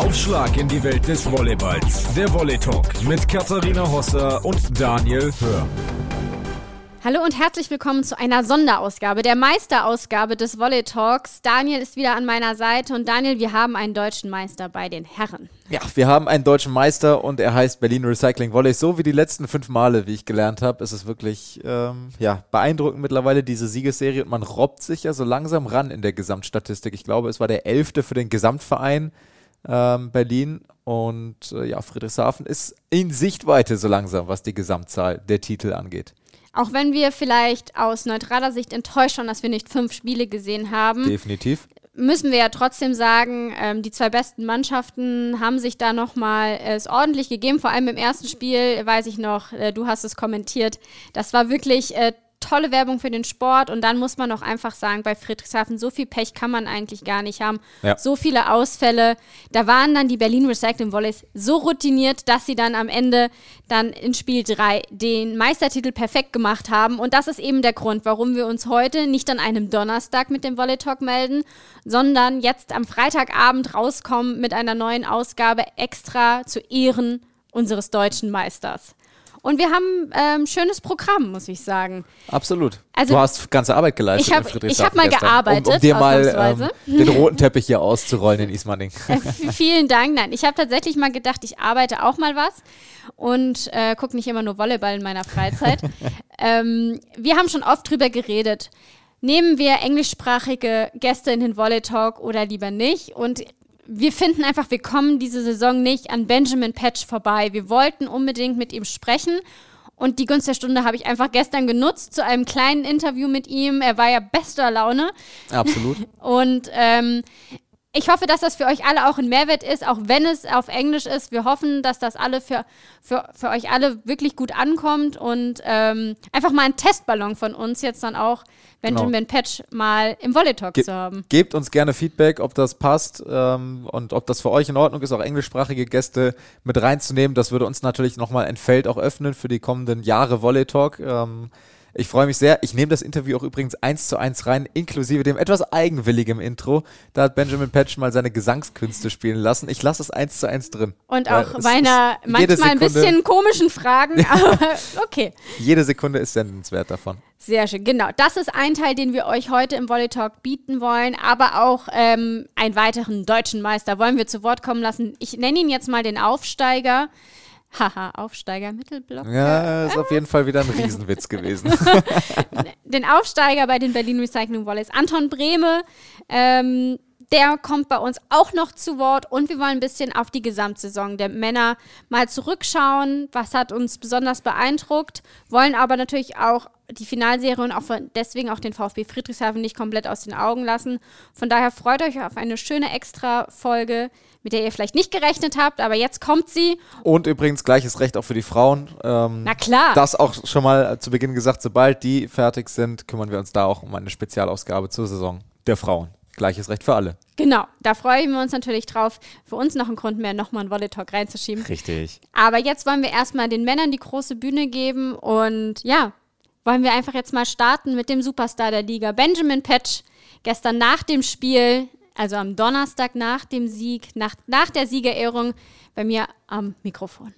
Aufschlag in die Welt des Volleyballs. Der Volley Talk mit Katharina Hosser und Daniel Hör. Hallo und herzlich willkommen zu einer Sonderausgabe, der Meisterausgabe des Volley Talks. Daniel ist wieder an meiner Seite und Daniel, wir haben einen deutschen Meister bei den Herren. Ja, wir haben einen deutschen Meister und er heißt Berlin Recycling Volley. So wie die letzten fünf Male, wie ich gelernt habe, ist es wirklich ähm, ja, beeindruckend mittlerweile, diese Siegesserie. Und man robbt sich ja so langsam ran in der Gesamtstatistik. Ich glaube, es war der elfte für den Gesamtverein ähm, Berlin und äh, ja, Friedrichshafen ist in Sichtweite so langsam, was die Gesamtzahl der Titel angeht. Auch wenn wir vielleicht aus neutraler Sicht enttäuscht waren, dass wir nicht fünf Spiele gesehen haben. Definitiv. Müssen wir ja trotzdem sagen, ähm, die zwei besten Mannschaften haben sich da nochmal äh, es ordentlich gegeben. Vor allem im ersten Spiel, weiß ich noch, äh, du hast es kommentiert. Das war wirklich äh, tolle Werbung für den Sport und dann muss man auch einfach sagen, bei Friedrichshafen, so viel Pech kann man eigentlich gar nicht haben. Ja. So viele Ausfälle. Da waren dann die Berlin Recycling Volleys so routiniert, dass sie dann am Ende dann in Spiel 3 den Meistertitel perfekt gemacht haben. Und das ist eben der Grund, warum wir uns heute nicht an einem Donnerstag mit dem Volley Talk melden, sondern jetzt am Freitagabend rauskommen mit einer neuen Ausgabe extra zu Ehren unseres deutschen Meisters. Und wir haben ein ähm, schönes Programm, muss ich sagen. Absolut. Also, du hast ganze Arbeit geleistet. Ich habe hab mal gestern, gearbeitet. Um, um dir mal ähm, den roten Teppich hier auszurollen in Ismaning. Äh, vielen Dank. Nein, ich habe tatsächlich mal gedacht, ich arbeite auch mal was und äh, gucke nicht immer nur Volleyball in meiner Freizeit. ähm, wir haben schon oft drüber geredet. Nehmen wir englischsprachige Gäste in den Volley Talk oder lieber nicht? Und wir finden einfach, wir kommen diese Saison nicht an Benjamin Patch vorbei. Wir wollten unbedingt mit ihm sprechen. Und die Gunst der Stunde habe ich einfach gestern genutzt zu einem kleinen Interview mit ihm. Er war ja bester Laune. Absolut. Und ähm, ich hoffe, dass das für euch alle auch ein Mehrwert ist, auch wenn es auf Englisch ist. Wir hoffen, dass das alle für, für, für euch alle wirklich gut ankommt und ähm, einfach mal ein Testballon von uns jetzt dann auch Benjamin genau. Patch mal im Volley Talk Ge zu haben. Gebt uns gerne Feedback, ob das passt ähm, und ob das für euch in Ordnung ist, auch englischsprachige Gäste mit reinzunehmen. Das würde uns natürlich nochmal ein Feld auch öffnen für die kommenden Jahre Volley Talk. Ähm, ich freue mich sehr. Ich nehme das Interview auch übrigens eins zu eins rein, inklusive dem etwas eigenwilligen Intro. Da hat Benjamin Patch mal seine Gesangskünste spielen lassen. Ich lasse es eins zu eins drin. Und auch meiner manchmal ein bisschen komischen Fragen, aber okay. Jede Sekunde ist sendenswert davon. Sehr schön, genau. Das ist ein Teil, den wir euch heute im Volley Talk bieten wollen, aber auch ähm, einen weiteren deutschen Meister wollen wir zu Wort kommen lassen. Ich nenne ihn jetzt mal den Aufsteiger. Haha, Aufsteiger, Mittelblock. Ja, ist auf jeden Fall wieder ein Riesenwitz gewesen. Den Aufsteiger bei den Berlin Recycling Volleys, Anton Brehme, ähm, der kommt bei uns auch noch zu Wort und wir wollen ein bisschen auf die Gesamtsaison der Männer mal zurückschauen. Was hat uns besonders beeindruckt? Wollen aber natürlich auch die Finalserie und auch deswegen auch den VfB Friedrichshafen nicht komplett aus den Augen lassen. Von daher freut euch auf eine schöne Extra-Folge mit der ihr vielleicht nicht gerechnet habt, aber jetzt kommt sie. Und übrigens gleiches Recht auch für die Frauen. Ähm, Na klar. Das auch schon mal zu Beginn gesagt, sobald die fertig sind, kümmern wir uns da auch um eine Spezialausgabe zur Saison der Frauen. Gleiches Recht für alle. Genau, da freuen wir uns natürlich drauf. Für uns noch ein Grund mehr, nochmal einen Volley Talk reinzuschieben. Richtig. Aber jetzt wollen wir erstmal den Männern die große Bühne geben und ja, wollen wir einfach jetzt mal starten mit dem Superstar der Liga, Benjamin Patch. Gestern nach dem Spiel also am Donnerstag nach dem Sieg, nach, nach der Siegerehrung, bei mir am Mikrofon.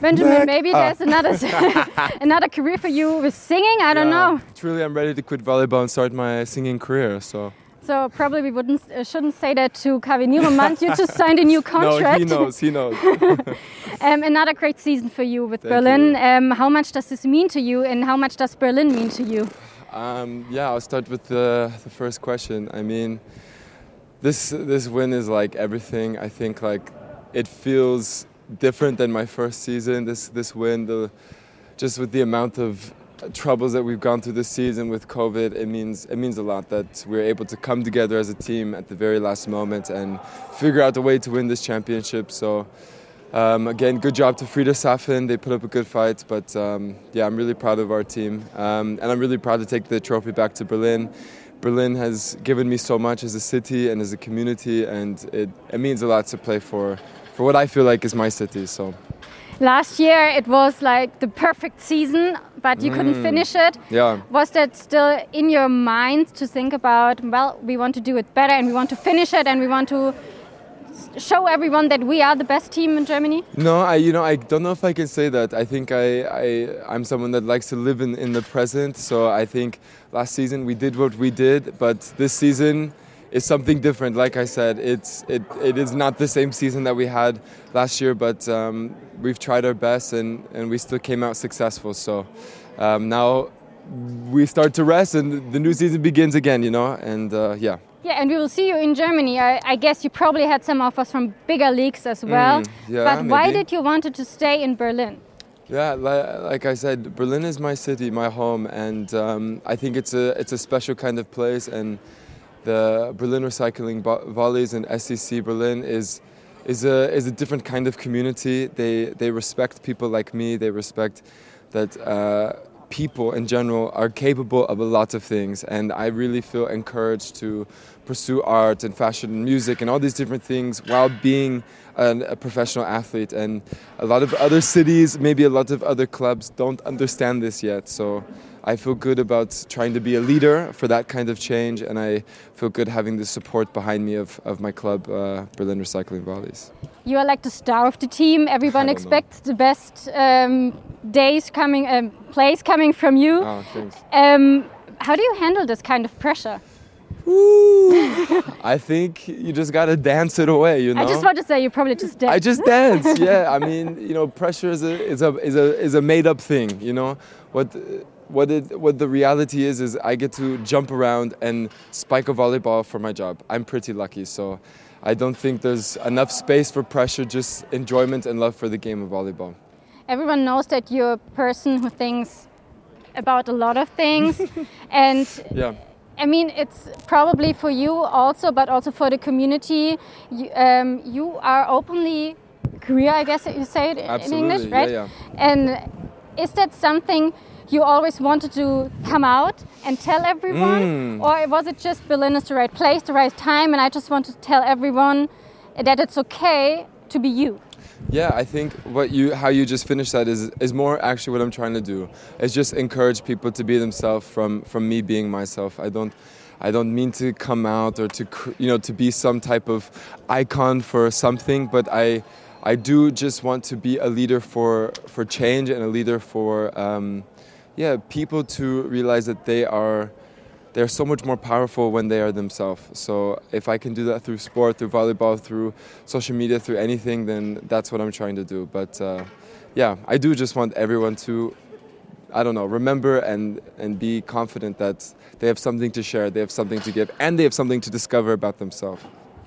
Benjamin, maybe there's another another career for you with singing. I don't yeah, know. Truly, I'm ready to quit volleyball and start my singing career. So so probably we wouldn't uh, shouldn't say that to Kaveh Niromant. You just signed a new contract. no, he knows. He knows. um, another great season for you with Thank Berlin. You. Um, how much does this mean to you, and how much does Berlin mean to you? Um, yeah, I'll start with the, the first question. I mean, this this win is like everything. I think like it feels different than my first season. This this win, the just with the amount of troubles that we've gone through this season with COVID, it means it means a lot that we're able to come together as a team at the very last moment and figure out a way to win this championship. So. Um, again, good job to Friedrichshafen. They put up a good fight, but um, yeah, I'm really proud of our team, um, and I'm really proud to take the trophy back to Berlin. Berlin has given me so much as a city and as a community, and it, it means a lot to play for, for what I feel like is my city. So last year it was like the perfect season, but you couldn't mm. finish it. Yeah. Was that still in your mind to think about, well, we want to do it better and we want to finish it and we want to show everyone that we are the best team in Germany? No, I you know I don't know if I can say that. I think I, I I'm someone that likes to live in, in the present. So I think last season we did what we did, but this season is something different. Like I said, it's it, it is not the same season that we had last year, but um, we've tried our best and, and we still came out successful. So um, now we start to rest and the new season begins again. You know, and uh, yeah. Yeah, and we will see you in Germany. I, I guess you probably had some offers from bigger leagues as well. Mm, yeah, but why maybe. did you wanted to stay in Berlin? Yeah, li- like I said, Berlin is my city, my home, and um, I think it's a it's a special kind of place. And the Berlin Recycling Vo- Volleys and SEC Berlin is is a is a different kind of community. They they respect people like me. They respect that. Uh, People in general are capable of a lot of things, and I really feel encouraged to pursue art and fashion and music and all these different things while being an, a professional athlete. And a lot of other cities, maybe a lot of other clubs, don't understand this yet. So I feel good about trying to be a leader for that kind of change, and I feel good having the support behind me of, of my club, uh, Berlin Recycling Volleys. You are like the star of the team. Everyone don't know. expects the best um, days coming, um, plays coming from you. Oh, thanks. Um, how do you handle this kind of pressure? I think you just gotta dance it away, you know. I just want to say you probably just dance. I just dance. Yeah, I mean, you know, pressure is a is a is a is a made up thing. You know, what what it what the reality is is I get to jump around and spike a volleyball for my job. I'm pretty lucky, so I don't think there's enough space for pressure. Just enjoyment and love for the game of volleyball. Everyone knows that you're a person who thinks about a lot of things, and Yeah. I mean, it's probably for you also, but also for the community. You, um, you are openly queer, I guess you say it in Absolutely, English, yeah, right? yeah. And is that something you always wanted to come out and tell everyone? Mm. Or was it just Berlin is the right place, the right time, and I just want to tell everyone that it's okay to be you? Yeah, I think what you how you just finished that is is more actually what I'm trying to do. It's just encourage people to be themselves from from me being myself. I don't I don't mean to come out or to you know to be some type of icon for something, but I I do just want to be a leader for for change and a leader for um, yeah people to realize that they are they're so much more powerful when they are themselves. So if I can do that through sport, through volleyball, through social media, through anything, then that's what I'm trying to do. But uh, yeah, I do just want everyone to, I don't know, remember and and be confident that they have something to share, they have something to give, and they have something to discover about themselves.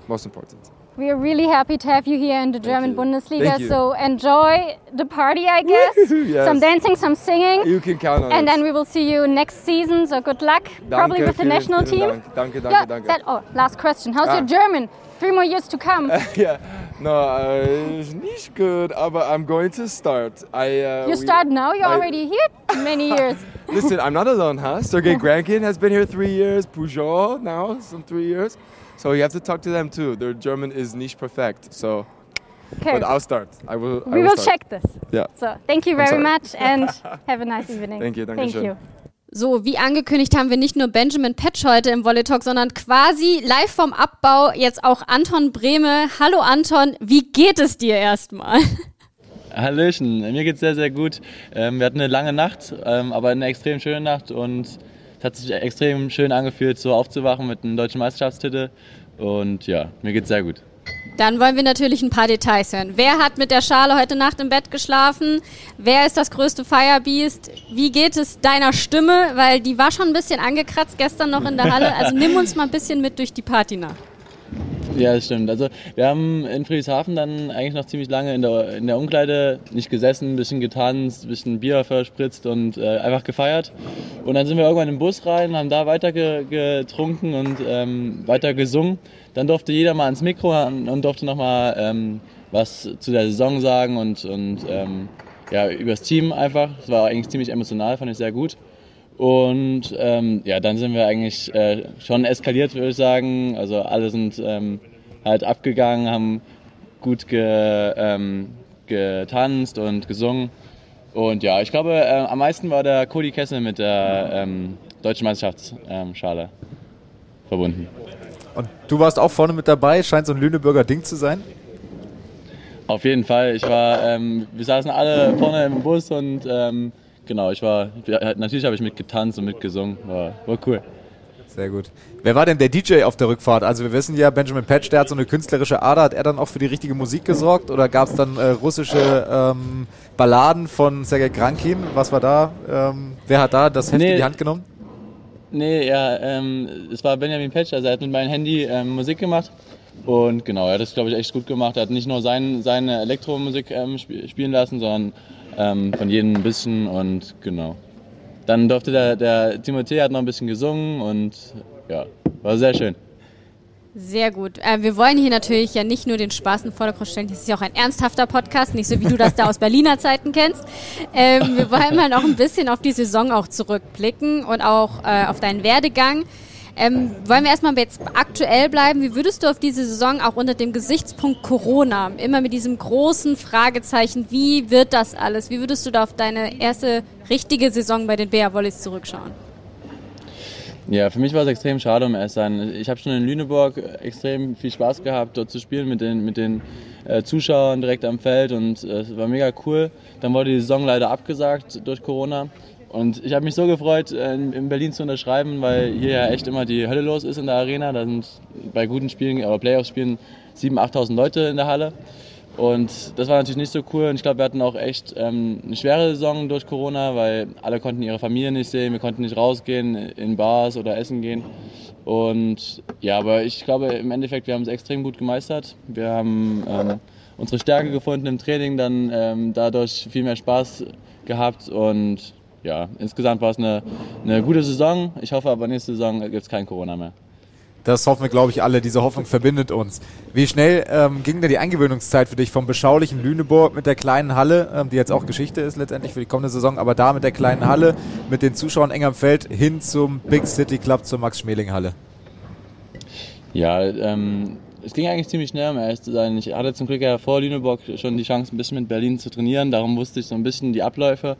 Most important. We are really happy to have you here in the German you. Bundesliga. Thank you. So enjoy the party, I guess. Yes. Some dancing, some singing. You can count on And it. then we will see you next season. So good luck, probably with the vielen, national vielen team. Dank. Danke, danke, yeah, danke. That, oh, last question. How's Ah. your German? Three more years to come. yeah, no, uh, it's nicht good, but I'm going to start. I uh, you we- start now. You're I- already here many years. Listen, I'm not alone, huh? Sergei Grankin has been here three years. Pujol now, some three years. So you have to talk to them too. Their German is niche perfect. So, Okay. but I'll start. I will. I we will start. check this. Yeah. So thank you very much and have a nice evening. Thank you, danke Thank schön. you. So, wie angekündigt haben wir nicht nur Benjamin Petsch heute im Volley Talk, sondern quasi live vom Abbau jetzt auch Anton Brehme. Hallo Anton, wie geht es dir erstmal? Hallöchen, mir geht's sehr, sehr gut. Ähm, wir hatten eine lange Nacht, ähm, aber eine extrem schöne Nacht und es hat sich extrem schön angefühlt, so aufzuwachen mit einem deutschen Meisterschaftstitel. Und ja, mir geht's sehr gut. Dann wollen wir natürlich ein paar Details hören. Wer hat mit der Schale heute Nacht im Bett geschlafen? Wer ist das größte Firebeast? Wie geht es deiner Stimme? Weil die war schon ein bisschen angekratzt gestern noch in der Halle. Also nimm uns mal ein bisschen mit durch die Partynacht. Ja, das stimmt. Also wir haben in Friedrichshafen dann eigentlich noch ziemlich lange in der, in der Umkleide nicht gesessen, ein bisschen getanzt, ein bisschen Bier verspritzt und äh, einfach gefeiert. Und dann sind wir irgendwann im Bus rein, haben da weiter ge getrunken und ähm, weiter gesungen. Dann durfte jeder mal ans Mikro und und durfte nochmal ähm, was zu der Saison sagen und, und ähm, ja, übers Team einfach. Das war eigentlich ziemlich emotional, fand ich sehr gut. Und ähm, ja, dann sind wir eigentlich äh, schon eskaliert, würde ich sagen. Also alle sind ähm, halt abgegangen, haben gut ge, ähm, getanzt und gesungen. Und ja, ich glaube, äh, am meisten war der Cody Kessel mit der ähm, deutschen Meisterschaftsschale ähm, verbunden. Und du warst auch vorne mit dabei, scheint so ein Lüneburger Ding zu sein? Auf jeden Fall. Ich war, ähm, wir saßen alle vorne im Bus und ähm, genau, ich war, natürlich habe ich mitgetanzt und mitgesungen. War, war cool. Sehr gut. Wer war denn der DJ auf der Rückfahrt? Also wir wissen ja, Benjamin Patch, der hat so eine künstlerische Ader. Hat er dann auch für die richtige Musik gesorgt oder gab es dann äh, russische ähm, Balladen von Sergei Krankin? Was war da? Ähm, wer hat da das Heft nee, in die Hand genommen? Nee, ja, ähm, es war Benjamin Patch. Also er hat mit meinem Handy ähm, Musik gemacht. Und genau, er hat das, glaube ich, echt gut gemacht. Er hat nicht nur sein, seine Elektromusik ähm, sp spielen lassen, sondern ähm, von jedem ein bisschen und genau. Dann durfte der, der Timothée hat noch ein bisschen gesungen und ja, war sehr schön. Sehr gut. Äh, wir wollen hier natürlich ja nicht nur den Spaß im Vordergrund stellen, das ist ja auch ein ernsthafter Podcast, nicht so wie du das da aus Berliner Zeiten kennst. Ähm, wir wollen mal noch ein bisschen auf die Saison auch zurückblicken und auch äh, auf deinen Werdegang. Ähm, wollen wir erstmal jetzt aktuell bleiben? Wie würdest du auf diese Saison auch unter dem Gesichtspunkt Corona, immer mit diesem großen Fragezeichen, wie wird das alles? Wie würdest du da auf deine erste richtige Saison bei den Bea Wollies zurückschauen? Ja, für mich war es extrem schade um erst sein. Ich habe schon in Lüneburg extrem viel Spaß gehabt, dort zu spielen mit den, mit den äh, Zuschauern direkt am Feld und äh, es war mega cool. Dann wurde die Saison leider abgesagt durch Corona. Und ich habe mich so gefreut, äh, in Berlin zu unterschreiben, weil hier ja echt immer die Hölle los ist in der Arena. Da sind bei guten Spielen, aber Playoff-Spielen 7.000, 8.000 Leute in der Halle. Und das war natürlich nicht so cool. Und ich glaube, wir hatten auch echt ähm, eine schwere Saison durch Corona, weil alle konnten ihre Familie nicht sehen, wir konnten nicht rausgehen in Bars oder essen gehen. Und ja, aber ich glaube im Endeffekt, wir haben es extrem gut gemeistert. Wir haben ähm, unsere Stärke gefunden im Training, dann ähm, dadurch viel mehr Spaß gehabt und ja, insgesamt war es eine, eine gute Saison. Ich hoffe aber nächste Saison gibt es kein Corona mehr. Das hoffen wir, glaube ich, alle. Diese Hoffnung verbindet uns. Wie schnell ähm, ging denn die Eingewöhnungszeit für dich vom beschaulichen Lüneburg mit der kleinen Halle, ähm, die jetzt auch Geschichte ist letztendlich für die kommende Saison, aber da mit der kleinen Halle, mit den Zuschauern eng am Feld, hin zum Big City Club, zur Max-Schmeling-Halle? Ja, ähm, es ging eigentlich ziemlich schnell, um ehrlich zu sein. Ich hatte zum Glück ja vor Lüneburg schon die Chance, ein bisschen mit Berlin zu trainieren. Darum wusste ich so ein bisschen die Abläufe.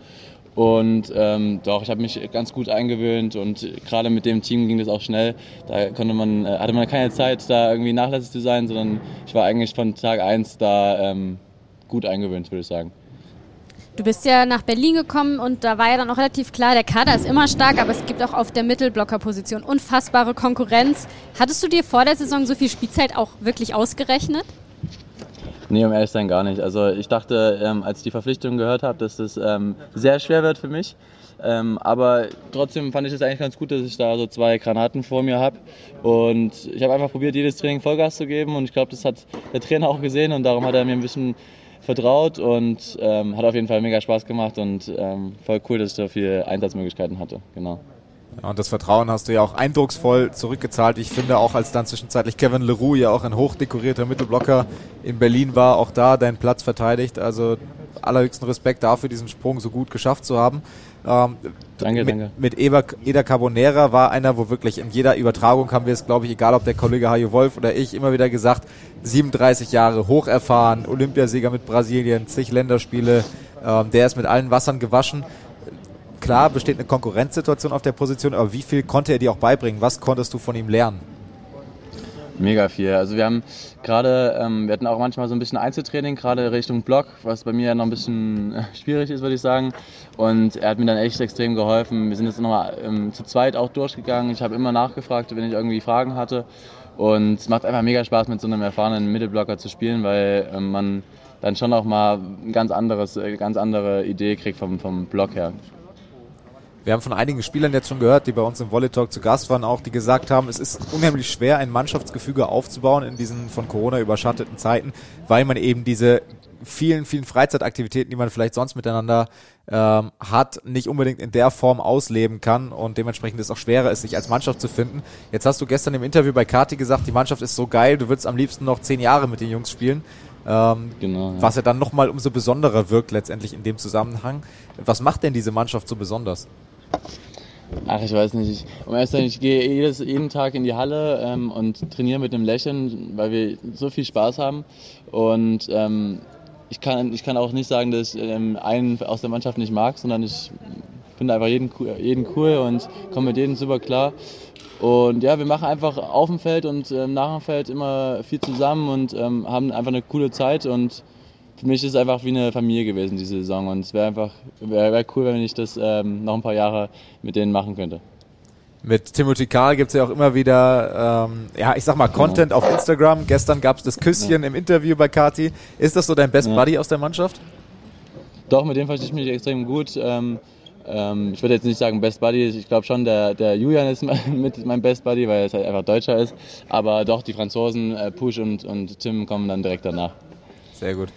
Und ähm, doch, ich habe mich ganz gut eingewöhnt und gerade mit dem Team ging das auch schnell. Da konnte man, äh, hatte man keine Zeit, da irgendwie nachlässig zu sein, sondern ich war eigentlich von Tag 1 da ähm, gut eingewöhnt, würde ich sagen. Du bist ja nach Berlin gekommen und da war ja dann auch relativ klar, der Kader ist immer stark, aber es gibt auch auf der Mittelblockerposition unfassbare Konkurrenz. Hattest du dir vor der Saison so viel Spielzeit auch wirklich ausgerechnet? Nee, um ehrlich zu sein gar nicht. Also ich dachte, ähm, als ich die Verpflichtung gehört habe, dass das ähm, sehr schwer wird für mich. Ähm, aber trotzdem fand ich es eigentlich ganz gut, dass ich da so zwei Granaten vor mir habe. Und ich habe einfach probiert, jedes Training Vollgas zu geben. Und ich glaube, das hat der Trainer auch gesehen und darum hat er mir ein bisschen vertraut und ähm, hat auf jeden Fall mega Spaß gemacht und ähm, voll cool, dass ich da viele Einsatzmöglichkeiten hatte. Genau. Ja, und das Vertrauen hast du ja auch eindrucksvoll zurückgezahlt. Ich finde auch, als dann zwischenzeitlich Kevin Leroux ja auch ein hochdekorierter Mittelblocker in Berlin war, auch da deinen Platz verteidigt. Also allerhöchsten Respekt dafür, diesen Sprung so gut geschafft zu haben. Ähm, danke, mit, danke. Mit Eder, Eder Carbonera war einer, wo wirklich in jeder Übertragung haben wir es, glaube ich, egal ob der Kollege Hajo Wolf oder ich, immer wieder gesagt, 37 Jahre, hocherfahren, Olympiasieger mit Brasilien, zig Länderspiele, ähm, der ist mit allen Wassern gewaschen klar besteht eine Konkurrenzsituation auf der Position, aber wie viel konnte er dir auch beibringen? Was konntest du von ihm lernen? Mega viel. Also wir haben gerade, ähm, wir hatten auch manchmal so ein bisschen Einzeltraining, gerade Richtung Block, was bei mir ja noch ein bisschen äh, schwierig ist, würde ich sagen. Und er hat mir dann echt extrem geholfen. Wir sind jetzt nochmal ähm, zu zweit auch durchgegangen. Ich habe immer nachgefragt, wenn ich irgendwie Fragen hatte. Und es macht einfach mega Spaß, mit so einem erfahrenen Mittelblocker zu spielen, weil ähm, man dann schon auch mal ein ganz äh, ganz andere Idee kriegt vom, vom Block her. Wir haben von einigen Spielern jetzt schon gehört, die bei uns im Volley Talk zu Gast waren, auch die gesagt haben, es ist unheimlich schwer, ein Mannschaftsgefüge aufzubauen in diesen von Corona überschatteten Zeiten, weil man eben diese vielen, vielen Freizeitaktivitäten, die man vielleicht sonst miteinander ähm, hat, nicht unbedingt in der Form ausleben kann und dementsprechend es auch schwerer ist, sich als Mannschaft zu finden. Jetzt hast du gestern im Interview bei Kati gesagt, die Mannschaft ist so geil, du würdest am liebsten noch zehn Jahre mit den Jungs spielen. Ähm, genau, ja. Was ja dann nochmal umso besonderer wirkt letztendlich in dem Zusammenhang. Was macht denn diese Mannschaft so besonders? Ach, ich weiß nicht. Ich, um ehrlich ich gehe jedes, jeden Tag in die Halle ähm, und trainiere mit einem Lächeln, weil wir so viel Spaß haben. Und ähm, ich kann, ich kann auch nicht sagen, dass ich ähm, einen aus der Mannschaft nicht mag, sondern ich finde einfach jeden, jeden cool und komme mit jedem super klar. Und ja, wir machen einfach auf dem Feld und ähm, nach dem Feld immer viel zusammen und ähm, haben einfach eine coole Zeit und für mich ist es einfach wie eine Familie gewesen diese Saison und es wäre einfach wäre wär cool, wenn ich das ähm, noch ein paar Jahre mit denen machen könnte. Mit Timothy Karl gibt es ja auch immer wieder, ähm, ja, ich sag mal, Content ja. auf Instagram. Gestern gab es das Küsschen ja. im Interview bei Kati. Ist das so dein Best ja. Buddy aus der Mannschaft? Doch, mit dem verstehe ich mich extrem gut. Ähm, ähm, ich würde jetzt nicht sagen Best Buddy, ich glaube schon, der, der Julian ist mit meinem Best Buddy, weil er halt einfach Deutscher ist. Aber doch, die Franzosen, äh, Push und, und Tim kommen dann direkt danach. Sehr gut.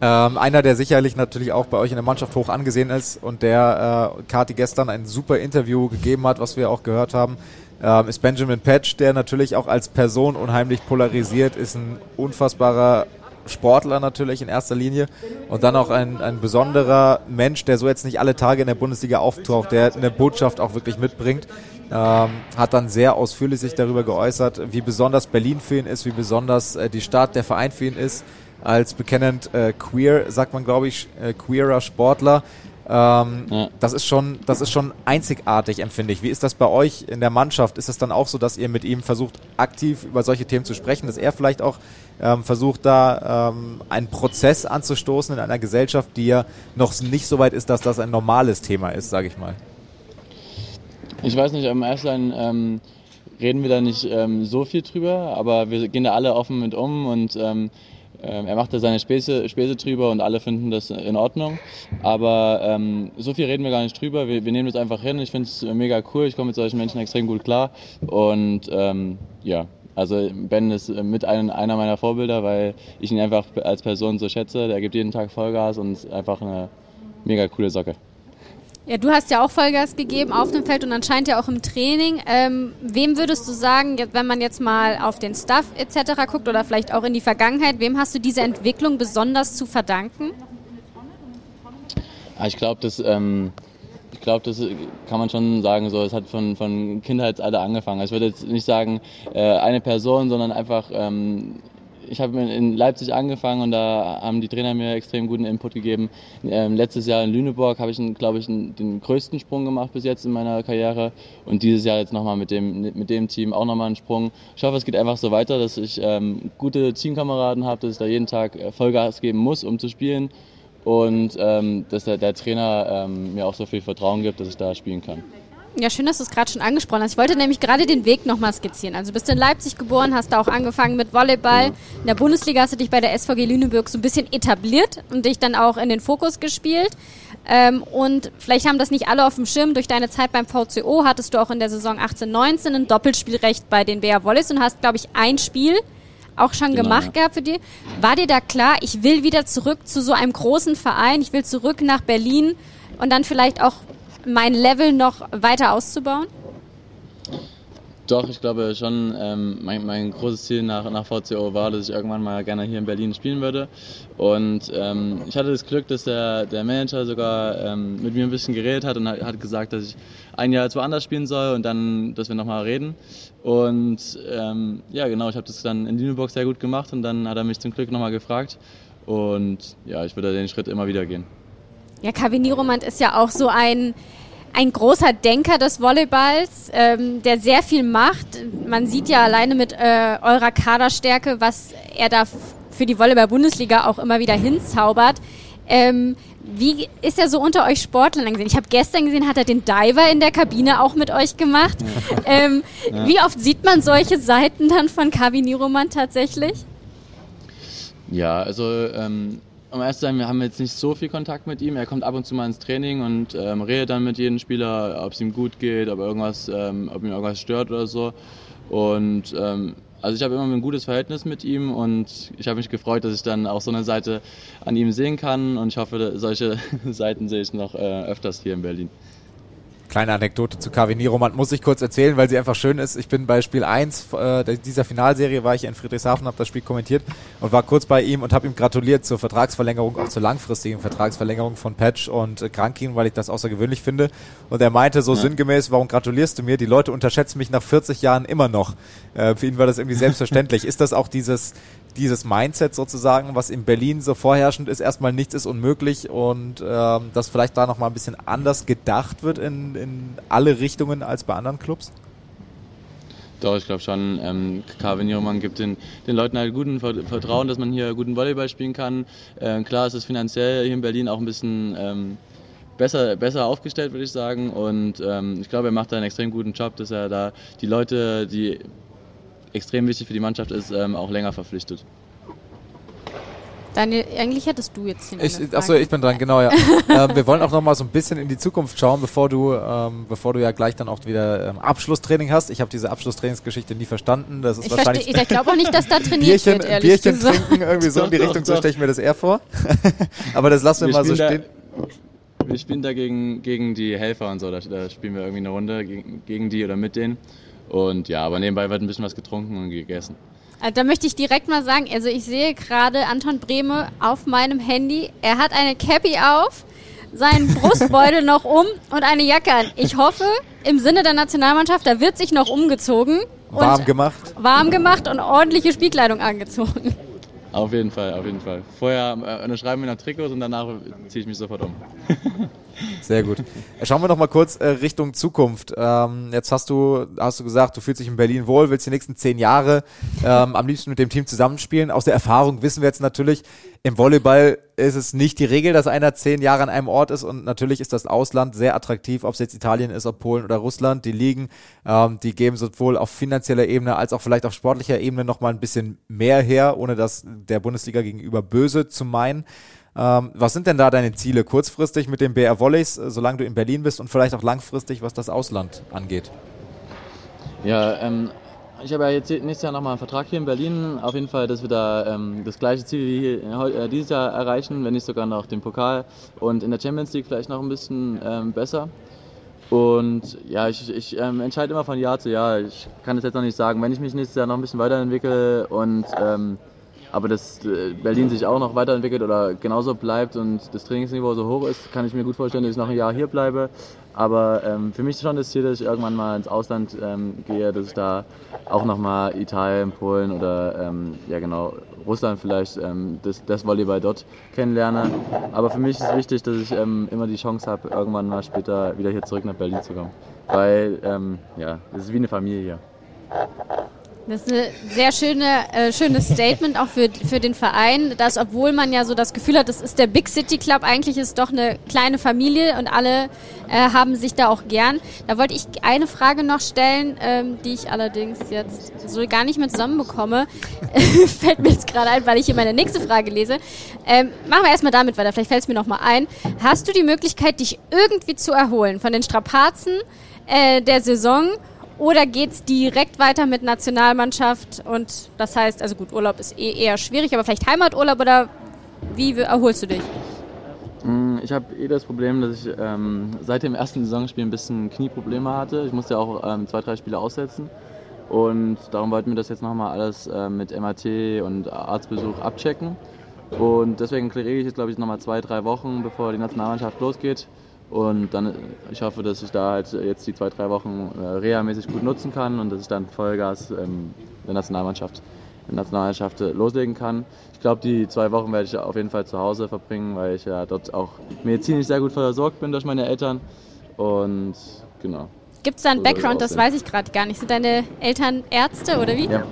ähm, einer, der sicherlich natürlich auch bei euch in der Mannschaft hoch angesehen ist und der äh, Kati gestern ein super Interview gegeben hat, was wir auch gehört haben, ähm, ist Benjamin Patch, der natürlich auch als Person unheimlich polarisiert, ist ein unfassbarer Sportler natürlich in erster Linie und dann auch ein, ein besonderer Mensch, der so jetzt nicht alle Tage in der Bundesliga auftaucht, der eine Botschaft auch wirklich mitbringt. Ähm, hat dann sehr ausführlich sich darüber geäußert, wie besonders Berlin für ihn ist, wie besonders äh, die Stadt, der Verein für ihn ist. Als bekennend äh, queer, sagt man glaube ich, äh, queerer Sportler, ähm, ja. Das ist schon, das ist schon einzigartig, empfinde ich. Wie ist das bei euch in der Mannschaft? Ist es dann auch so, dass ihr mit ihm versucht, aktiv über solche Themen zu sprechen, dass er vielleicht auch ähm, versucht, da ähm, einen Prozess anzustoßen in einer Gesellschaft, die ja noch nicht so weit ist, dass das ein normales Thema ist, sage ich mal? Ich weiß nicht, am ersten ähm, reden wir da nicht ähm, so viel drüber, aber wir gehen da alle offen mit um und ähm, er macht da seine Späße, Späße drüber und alle finden das in Ordnung. Aber ähm, so viel reden wir gar nicht drüber. Wir, wir nehmen das einfach hin. Ich finde es mega cool. Ich komme mit solchen Menschen extrem gut klar. Und ähm, ja, also Ben ist mit ein, einer meiner Vorbilder, weil ich ihn einfach als Person so schätze. Der gibt jeden Tag Vollgas und ist einfach eine mega coole Socke. Ja, du hast ja auch Vollgas gegeben auf dem Feld und anscheinend ja auch im Training. Ähm, wem würdest du sagen, wenn man jetzt mal auf den Stuff etc. guckt oder vielleicht auch in die Vergangenheit, wem hast du diese Entwicklung besonders zu verdanken? Ich glaube, das, ähm, ich glaube, das kann man schon sagen. So, es hat von, von Kindheitsalter angefangen. Ich würde jetzt nicht sagen äh, eine Person, sondern einfach ähm, ich habe in Leipzig angefangen und da haben die Trainer mir extrem guten Input gegeben. Ähm, letztes Jahr in Lüneburg habe ich, glaube ich, den größten Sprung gemacht bis jetzt in meiner Karriere und dieses Jahr jetzt nochmal mit dem, mit dem Team auch nochmal einen Sprung. Ich hoffe, es geht einfach so weiter, dass ich ähm, gute Teamkameraden habe, dass ich da jeden Tag äh, Vollgas geben muss, um zu spielen und ähm, dass der, der Trainer ähm, mir auch so viel Vertrauen gibt, dass ich da spielen kann. Ja, schön, dass du es gerade schon angesprochen hast. Ich wollte nämlich gerade den Weg nochmal skizzieren. Also bist du in Leipzig geboren, hast da auch angefangen mit Volleyball. In der Bundesliga hast du dich bei der SVG Lüneburg so ein bisschen etabliert und dich dann auch in den Fokus gespielt. Ähm, und vielleicht haben das nicht alle auf dem Schirm. Durch deine Zeit beim VCO hattest du auch in der Saison 18-19 ein Doppelspielrecht bei den Bea Wollis und hast, glaube ich, ein Spiel auch schon genau, gemacht ja. gehabt für dich. War dir da klar, ich will wieder zurück zu so einem großen Verein, ich will zurück nach Berlin und dann vielleicht auch mein Level noch weiter auszubauen? Doch, ich glaube schon, ähm, mein, mein, großes Ziel nach, nach VCO war, dass ich irgendwann mal gerne hier in Berlin spielen würde. Und ähm, ich hatte das Glück, dass der, der Manager sogar ähm, mit mir ein bisschen geredet hat und hat, hat, gesagt, dass ich ein Jahr jetzt woanders spielen soll und dann, dass wir nochmal reden. Und ähm, ja, genau, ich habe das dann in Lüneburg sehr gut gemacht und dann hat er mich zum Glück nochmal gefragt. Und ja, ich würde den Schritt immer wieder gehen. Ja, Kavini Romand ist ja auch so ein, ein großer Denker des Volleyballs, ähm, der sehr viel macht. Man sieht ja alleine mit äh, eurer Kaderstärke, was er da für die Volleyball-Bundesliga auch immer wieder hinzaubert. Ähm, wie ist er so unter euch Sportlern gesehen? Ich habe gestern gesehen, hat er den Diver in der Kabine auch mit euch gemacht. ähm, ja. Wie oft sieht man solche Seiten dann von Kavini Roman tatsächlich? Ja, also ähm, um erst zu sein, wir haben jetzt nicht so viel Kontakt mit ihm. Er kommt ab und zu mal ins Training und ähm, redet dann mit jedem Spieler, ob es ihm gut geht, ob, irgendwas, ähm, ob ihm irgendwas stört oder so. Und ähm, also ich habe immer ein gutes Verhältnis mit ihm und ich habe mich gefreut, dass ich dann auch so eine Seite an ihm sehen kann und ich hoffe, solche Seiten sehe ich noch äh, öfters hier in Berlin. Kleine Anekdote zu Kavi Niromant muss ich kurz erzählen, weil sie einfach schön ist. Ich bin bei Spiel 1 äh, dieser Finalserie, war ich in Friedrichshafen, habe das Spiel kommentiert und war kurz bei ihm und habe ihm gratuliert zur Vertragsverlängerung, auch zur langfristigen Vertragsverlängerung von Patch und äh, Krankin, weil ich das außergewöhnlich finde. Und er meinte so ja. sinngemäß, warum gratulierst du mir? Die Leute unterschätzen mich nach 40 Jahren immer noch. Äh, für ihn war das irgendwie selbstverständlich. ist das auch dieses dieses Mindset sozusagen, was in Berlin so vorherrschend ist, erstmal nichts ist unmöglich und ähm, dass vielleicht da nochmal ein bisschen anders gedacht wird in, in alle Richtungen als bei anderen Clubs? Doch, ich glaube schon. Ähm, Carvin Nieromann gibt den, den Leuten halt guten Vertrauen, dass man hier guten Volleyball spielen kann. Ähm, klar ist es finanziell hier in Berlin auch ein bisschen ähm, besser, besser aufgestellt, würde ich sagen. Und ähm, ich glaube, er macht da einen extrem guten Job, dass er da die Leute, die extrem wichtig für die Mannschaft ist, ähm, auch länger verpflichtet. Daniel, eigentlich hättest du jetzt den ich, Achso, ich bin dran, genau, ja. ähm, wir wollen auch noch mal so ein bisschen in die Zukunft schauen, bevor du, ähm, bevor du ja gleich dann auch wieder ähm, Abschlusstraining hast. Ich habe diese Abschlusstrainingsgeschichte nie verstanden. Das ist ich wahrscheinlich. Verstehe, ich glaube auch nicht, dass da trainiert Bierchen, wird, ehrlich Bierchen gesagt. trinken, irgendwie so in die Doch, Richtung, doch, so doch. stelle ich mir das eher vor. Aber das lassen wir, Wir mal so stehen. Wir spielen da gegen, gegen die Helfer und so. Da, da spielen wir irgendwie eine Runde gegen, gegen die oder mit denen. Und ja, aber nebenbei wird ein bisschen was getrunken und gegessen. Äh, Da möchte ich direkt mal sagen, also ich sehe gerade Anton Brehme auf meinem Handy. Er hat eine Cappy auf, seinen Brustbeutel noch um und eine Jacke an. Ich hoffe, im Sinne der Nationalmannschaft, da wird sich noch umgezogen Warm und gemacht. warm gemacht und ordentliche Spielkleidung angezogen. Auf jeden Fall, auf jeden Fall. Vorher äh, unterschreiben wir noch Trikots und danach ziehe ich mich sofort um. Sehr gut. Äh, Schauen wir noch mal kurz äh, Richtung Zukunft. Ähm, jetzt hast du, hast du gesagt, du fühlst dich in Berlin wohl, willst die nächsten zehn Jahre ähm, am liebsten mit dem Team zusammenspielen. Aus der Erfahrung wissen wir jetzt natürlich, im Volleyball ist es nicht die Regel, dass einer zehn Jahre an einem Ort ist und natürlich ist das Ausland sehr attraktiv, ob es jetzt Italien ist, ob Polen oder Russland. Die Ligen, ähm, die geben sowohl auf finanzieller Ebene als auch vielleicht auf sportlicher Ebene noch mal ein bisschen mehr her, ohne das der Bundesliga gegenüber böse zu meinen. Ähm, was sind denn da deine Ziele kurzfristig mit den BR Volleys, äh, solange du in Berlin bist und vielleicht auch langfristig, was das Ausland angeht? Ja, ähm, ich habe ja jetzt nächstes Jahr nochmal einen Vertrag hier in Berlin. Auf jeden Fall, dass wir da ähm, das gleiche Ziel wie hier, äh, dieses Jahr erreichen, wenn nicht sogar noch den Pokal und in der Champions League vielleicht noch ein bisschen ähm, besser. Und ja, ich, ich ähm, entscheide immer von Jahr zu Jahr. Ich kann es jetzt noch nicht sagen, wenn ich mich nächstes Jahr noch ein bisschen weiterentwickle und ähm, aber dass äh, Berlin sich auch noch weiterentwickelt oder genauso bleibt und das Trainingsniveau so hoch ist, kann ich mir gut vorstellen, dass ich noch ein Jahr hier bleibe. Aber ähm, für mich ist schon das Ziel, dass ich irgendwann mal ins Ausland ähm, gehe, dass ich da auch nochmal Italien, Polen oder ähm, ja genau Russland vielleicht ähm, das, das Volleyball dort kennenlerne. Aber für mich ist wichtig, dass ich ähm, immer die Chance habe, irgendwann mal später wieder hier zurück nach Berlin zu kommen. Weil ähm, ja, es ist wie eine Familie hier. Das ist ein sehr schöne, äh, schönes Statement auch für, für den Verein, dass obwohl man ja so das Gefühl hat, das ist der Big City Club, eigentlich ist doch eine kleine Familie und alle äh, haben sich da auch gern. Da wollte ich eine Frage noch stellen, ähm, die ich allerdings jetzt so gar nicht mehr zusammenbekomme. Fällt mir jetzt gerade ein, weil ich hier meine nächste Frage lese. Ähm, machen wir erstmal damit weiter, vielleicht fällt es mir nochmal ein. Hast du die Möglichkeit, dich irgendwie zu erholen von den Strapazen äh, der Saison? Oder geht's direkt weiter mit Nationalmannschaft und das heißt, also gut, Urlaub ist eh eher schwierig, aber vielleicht Heimaturlaub oder wie erholst du dich? Mm, Ich habe eh das Problem, dass ich ähm, seit dem ersten Saisonspiel ein bisschen Knieprobleme hatte. Ich musste auch ähm, zwei, drei Spiele aussetzen. Und darum wollten wir das jetzt nochmal alles äh, mit MAT und Arztbesuch abchecken. Und deswegen kriege ich jetzt, glaube ich, nochmal zwei, drei Wochen, bevor die Nationalmannschaft losgeht. Und dann, ich hoffe, dass ich da halt jetzt die zwei, drei Wochen äh, reha-mäßig gut nutzen kann und dass ich dann Vollgas ähm, der Nationalmannschaft, der Nationalmannschaft äh, loslegen kann. Ich glaube, die zwei Wochen werde ich auf jeden Fall zu Hause verbringen, weil ich ja dort auch medizinisch sehr gut versorgt bin durch meine Eltern. Und genau. Gibt es da einen So Background? Das weiß ich gerade gar nicht. Sind deine Eltern Ärzte oder wie? Ja,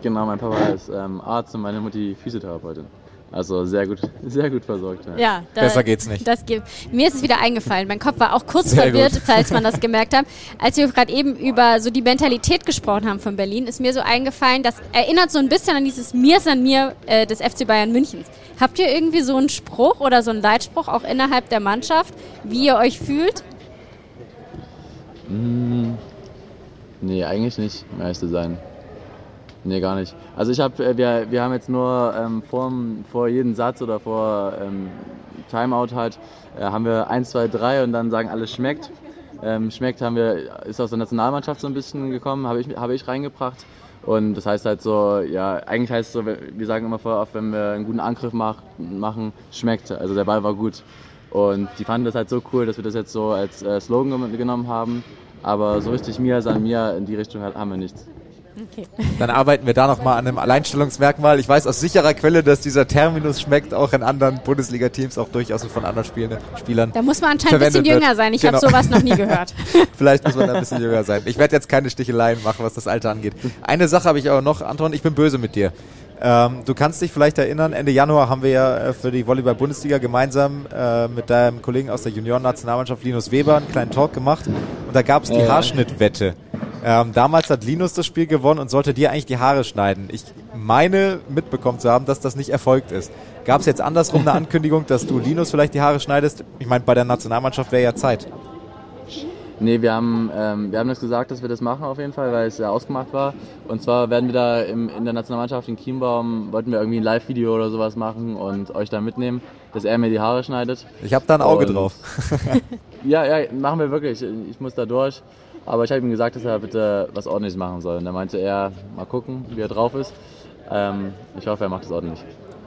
genau, mein Papa ist ähm, Arzt und meine Mutti Physiotherapeutin. Also sehr gut, sehr gut versorgt. Ja. Ja, da, Besser geht's nicht. Das gibt. Mir ist es wieder eingefallen. Mein Kopf war auch kurz Sehr verwirrt, gut. falls man das gemerkt hat. Als wir gerade eben über so die Mentalität gesprochen haben von Berlin, ist mir so eingefallen, das erinnert so ein bisschen an dieses Mir ist an mir äh, des FC Bayern Münchens. Habt ihr irgendwie so einen Spruch oder so einen Leitspruch auch innerhalb der Mannschaft, wie ihr euch fühlt? Mm, nee, eigentlich nicht, um ehrlich zu sein. Nee, gar nicht. Also ich habe, äh, wir, wir haben jetzt nur ähm, vor, vor jedem Satz oder vor ähm, Timeout halt, äh, haben wir 1, 2, 3 und dann sagen alle schmeckt. Ähm, schmeckt haben wir, ist aus der Nationalmannschaft so ein bisschen gekommen, habe ich, habe ich reingebracht. Und das heißt halt so, ja, eigentlich heißt es so, wir sagen immer voll oft, wenn wir einen guten Angriff mach, machen, schmeckt. Also der Ball war gut. Und die fanden das halt so cool, dass wir das jetzt so als äh, Slogan genommen haben. Aber so richtig mir ist an mir in die Richtung halt, haben wir nichts. Okay. Dann arbeiten wir da nochmal an einem Alleinstellungsmerkmal. Ich weiß aus sicherer Quelle, dass dieser Terminus schmeckt auch in anderen Bundesliga-Teams, auch durchaus von anderen Spielen, Spielern. Da muss man anscheinend ein bisschen jünger wird. sein. Ich genau. habe sowas noch nie gehört. Vielleicht muss man da ein bisschen jünger sein. Ich werde jetzt keine Sticheleien machen, was das Alter angeht. Eine Sache habe ich aber noch, Anton, ich bin böse mit dir. Ähm, du kannst dich vielleicht erinnern, Ende Januar haben wir ja äh, für die Volleyball-Bundesliga gemeinsam äh, mit deinem Kollegen aus der Junioren-Nationalmannschaft Linus Weber einen kleinen Talk gemacht und da gab es die ja. Haarschnittwette. Ähm, damals hat Linus das Spiel gewonnen und sollte dir eigentlich die Haare schneiden. Ich meine mitbekommen zu haben, dass das nicht erfolgt ist. Gab es jetzt andersrum eine Ankündigung, dass du Linus vielleicht die Haare schneidest? Ich meine, bei der Nationalmannschaft wäre ja Zeit. Nee, wir haben, ähm, wir haben das gesagt, dass wir das machen auf jeden Fall, weil es ja ausgemacht war. Und zwar werden wir da im, in der Nationalmannschaft in Chiembaum, wollten wir irgendwie ein Live-Video oder sowas machen und euch da mitnehmen, dass er mir die Haare schneidet. Ich habe da ein Auge und drauf. ja, ja, machen wir wirklich. Ich muss da durch. Aber ich habe ihm gesagt, dass er bitte was ordentliches machen soll. Und da meinte er, mal gucken, wie er drauf ist. Ähm, ich hoffe, er macht es ordentlich.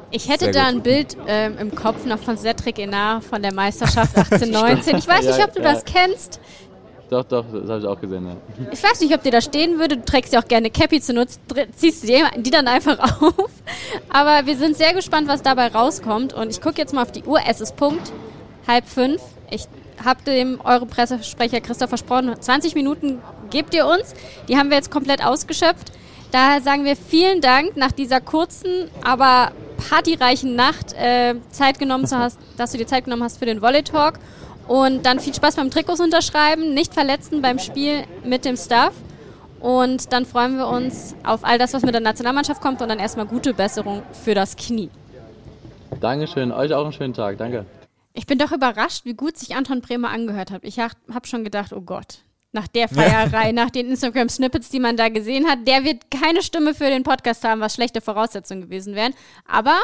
Ich hätte Sehr da gut. ein Bild ähm, im Kopf noch von Cedric Enar von der Meisterschaft 1819. ich weiß nicht, ob du ja, das kennst. Doch, doch, das habe ich auch gesehen, ja. Ich weiß nicht, ob dir da stehen würde. Du trägst ja auch gerne Cappy zu nutzen, ziehst die, die dann einfach auf. Aber wir sind sehr gespannt, was dabei rauskommt. Und ich gucke jetzt mal auf die Uhr. Es ist Punkt halb fünf. Ich habe dem eure Pressesprecher Christoph versprochen, 20 Minuten gebt ihr uns. Die haben wir jetzt komplett ausgeschöpft. Daher sagen wir vielen Dank nach dieser kurzen, aber partyreichen Nacht, äh, Zeit genommen zu hast, dass du dir Zeit genommen hast für den Volley Talk. Und dann viel Spaß beim Trikots unterschreiben, nicht verletzen beim Spiel mit dem Staff. Und dann freuen wir uns auf all das, was mit der Nationalmannschaft kommt und dann erstmal gute Besserung für das Knie. Dankeschön, euch auch einen schönen Tag, danke. Ich bin doch überrascht, wie gut sich Anton Bremer angehört hat. Ich habe schon gedacht, oh Gott, nach der Feierei, nach den Instagram-Snippets, die man da gesehen hat, der wird keine Stimme für den Podcast haben, was schlechte Voraussetzungen gewesen wären. Aber